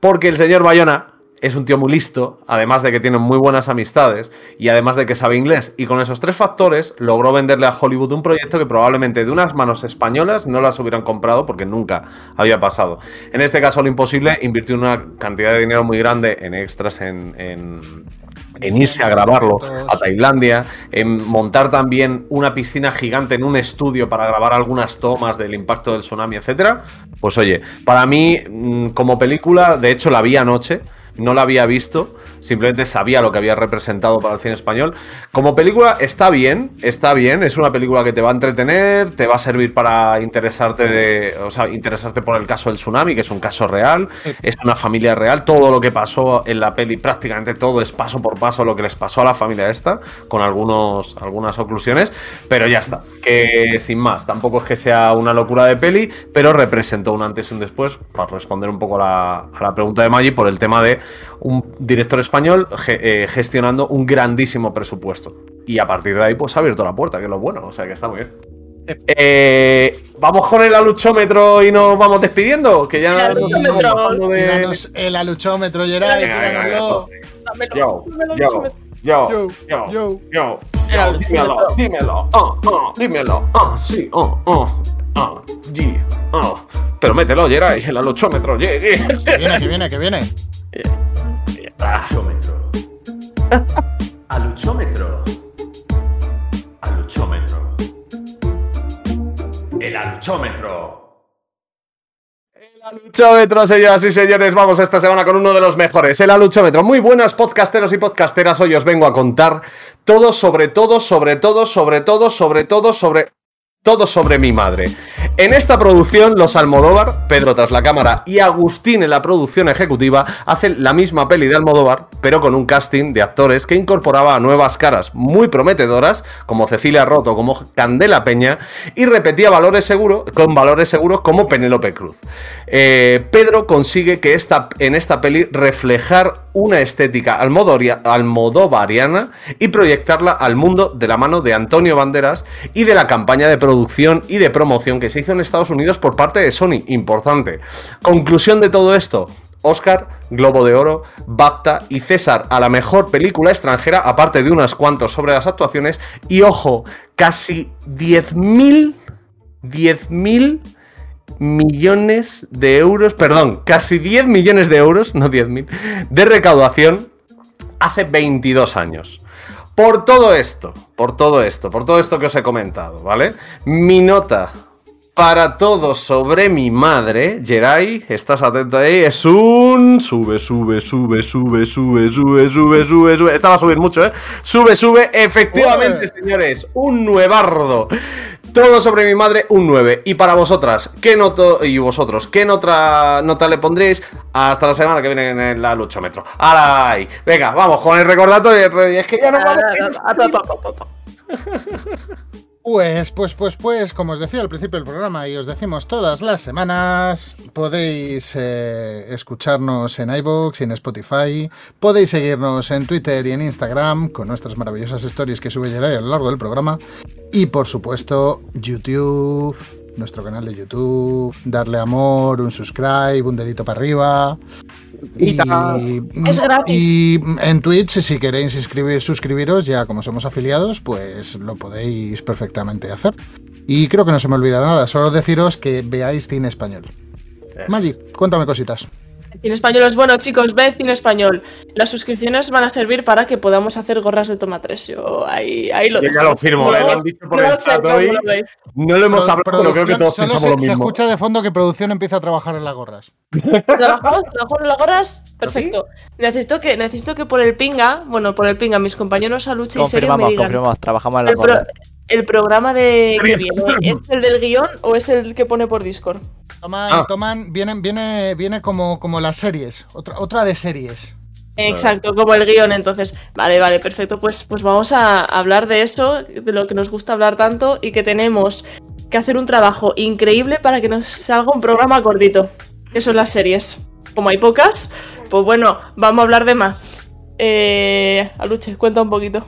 Porque el señor Bayona es un tío muy listo, además de que tiene muy buenas amistades y además de que sabe inglés. Y con esos tres factores logró venderle a Hollywood un proyecto que probablemente de unas manos españolas no las hubieran comprado porque nunca había pasado. En este caso, lo imposible invirtió una cantidad de dinero muy grande en extras, en, en- en irse a grabarlo a Tailandia, en montar también una piscina gigante en un estudio para grabar algunas tomas del impacto del tsunami, etcétera. Pues oye, para mí, mm, como película, de hecho la vi anoche. No la había visto, simplemente sabía lo que había representado para el cine español. Como película está bien, está bien, es una película que te va a entretener, te va a servir para interesarte de, o sea, interesarte por el caso del tsunami, que es un caso real, es una familia real, todo lo que pasó en la peli, prácticamente todo es paso por paso lo que les pasó a la familia esta, con algunos, algunas oclusiones, pero ya está, que sin más, tampoco es que sea una locura de peli, pero representó un antes y un después, para responder un poco a la, a la pregunta de Maggi, por el tema de un director español ge- eh, gestionando un grandísimo presupuesto. Y a partir de ahí, pues ha abierto la puerta, que es lo bueno, o sea que está muy bien. Eh, vamos con el aluchómetro y nos vamos despidiendo, que ya de- el aluchómetro, Geray, Venga, venga, tíranoslo. Yo, yo, yo, yo, yo, yo, dímelo, dímelo, ah, ah, dímelo, ah, sí, sí. Pero mételo, Geray, el aluchómetro, yeah, yeah. Que viene, que viene, que viene. Está. Aluchómetro. Aluchómetro. El aluchómetro. Aluchómetro, señoras y señores, vamos esta semana con uno de los mejores, el Aluchómetro. Muy buenas podcasteros y podcasteras, hoy os vengo a contar todo sobre todo, sobre todo, sobre todo, sobre todo, sobre todo sobre mi madre. En esta producción, los Almodóvar, Pedro tras la cámara y Agustín en la producción ejecutiva hacen la misma peli de Almodóvar, pero con un casting de actores que incorporaba nuevas caras muy prometedoras, como Cecilia Roto, como Candela Peña, y repetía valores seguros, con valores seguros como Penélope Cruz. Eh, Pedro consigue que esta, en esta peli reflejar una estética almodovariana y proyectarla al mundo de la mano de Antonio Banderas y de la campaña de producción y de promoción que se en Estados Unidos por parte de Sony. Importante. Conclusión de todo esto. Oscar, Globo de Oro, BAFTA y César a la mejor película extranjera, aparte de unas cuantos sobre las actuaciones. Y ojo, casi 10.000, 10.000 millones de euros, perdón, casi 10 millones de euros, no 10.000, de recaudación hace 22 años. Por todo esto, por todo esto, por todo esto que os he comentado, ¿vale? Mi nota para todo sobre mi madre, Geray, estás atento ahí, es un sube, sube, sube, sube, sube, sube, sube, sube, sube. Esta va a subir mucho, ¿eh? Sube, sube, efectivamente, señores, un nuevardo. Todo sobre mi madre, un 9. Y para vosotras, ¿qué noto? Y vosotros, ¿qué nota, nota le pondréis? Hasta la semana que viene en el luchómetro. ¡Ay! Venga, vamos con el recordatorio. Es que ya no vamos. Pues, pues, pues, pues, como os decía al principio del programa y os decimos todas las semanas, podéis eh, escucharnos en iVoox y en Spotify, podéis seguirnos en Twitter y en Instagram con nuestras maravillosas stories que sube Geray a lo largo del programa y por supuesto YouTube, nuestro canal de YouTube, darle amor, un subscribe, un dedito para arriba. Y, Es gratis. Y en Twitch, si queréis inscribir, suscribiros, ya como somos afiliados, pues lo podéis perfectamente hacer. Y creo que no se me olvida nada, solo deciros que veáis cine español. Magic, cuéntame cositas. Cine español es bueno, chicos, ve cine español. Las suscripciones van a servir para que podamos hacer gorras de toma 3. Yo ahí, ahí lo Yo ya lo firmo, No ¿eh? Lo han dicho por no el chat hoy. No lo hemos hablado, pero creo que todos pensamos se, lo se mismo. escucha de fondo que producción empieza a trabajar en las gorras. ¿Trabajamos? ¿Trabajamos en las gorras? Perfecto. Necesito que, necesito que por el pinga, bueno, por el pinga, mis compañeros a lucha y serio me Confirmamos, digan. confirmamos. Trabajamos en la El, pro- gorra. El programa de que viene, ¿es el del guion o es el que pone por Discord? Toman, Ah. toman, vienen, viene, viene como, como las series, otra, otra de series. Exacto, como el guion, entonces. Vale, vale, perfecto. Pues, pues vamos a hablar de eso, de lo que nos gusta hablar tanto y que tenemos que hacer un trabajo increíble para que nos salga un programa cortito. Que son las series. Como hay pocas, pues bueno, vamos a hablar de más. Eh, Aluche, cuenta un poquito.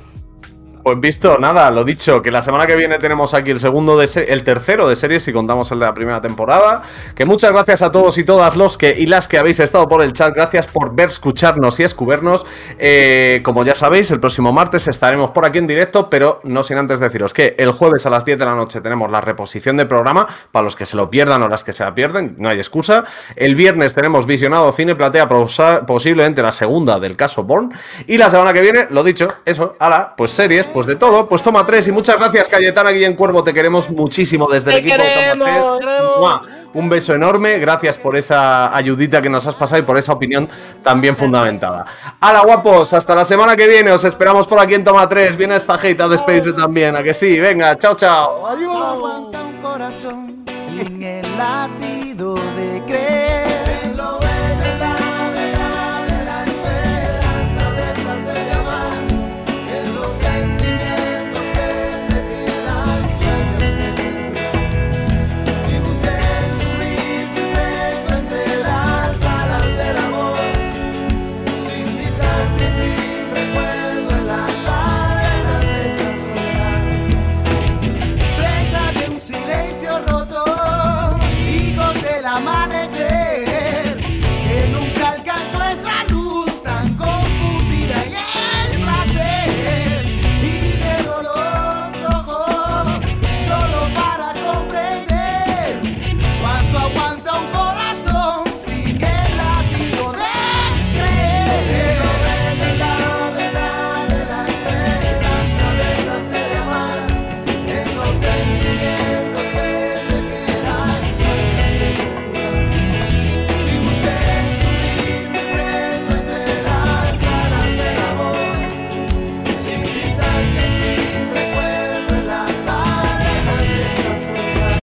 Pues visto, nada, lo dicho, que la semana que viene tenemos aquí el segundo de el tercero de series si contamos el de la primera temporada. Que muchas gracias a todos y todas los que y las que habéis estado por el chat. Gracias por ver, escucharnos y escubernos. Eh, como ya sabéis, el próximo martes estaremos por aquí en directo, pero no sin antes deciros que el jueves a las 10 de la noche tenemos la reposición del programa, para los que se lo pierdan o las que se la pierden, no hay excusa. El viernes tenemos visionado Cine Platea, posiblemente la segunda del caso Born. Y la semana que viene, lo dicho, eso, ala, pues series, pues de todo, pues toma tres. Y muchas gracias, Cayetana Guillén Cuervo, te queremos muchísimo desde el equipo de Toma queremos. Tres. ¡Mua! Un beso enorme, gracias por esa ayudita que nos has pasado y por esa opinión también fundamentada. Hala, guapos, hasta la semana que viene, os esperamos por aquí en Toma 3. Viene esta hate a despedirse también, a que sí, venga, chao, chao. No aguanta un corazón sin el latir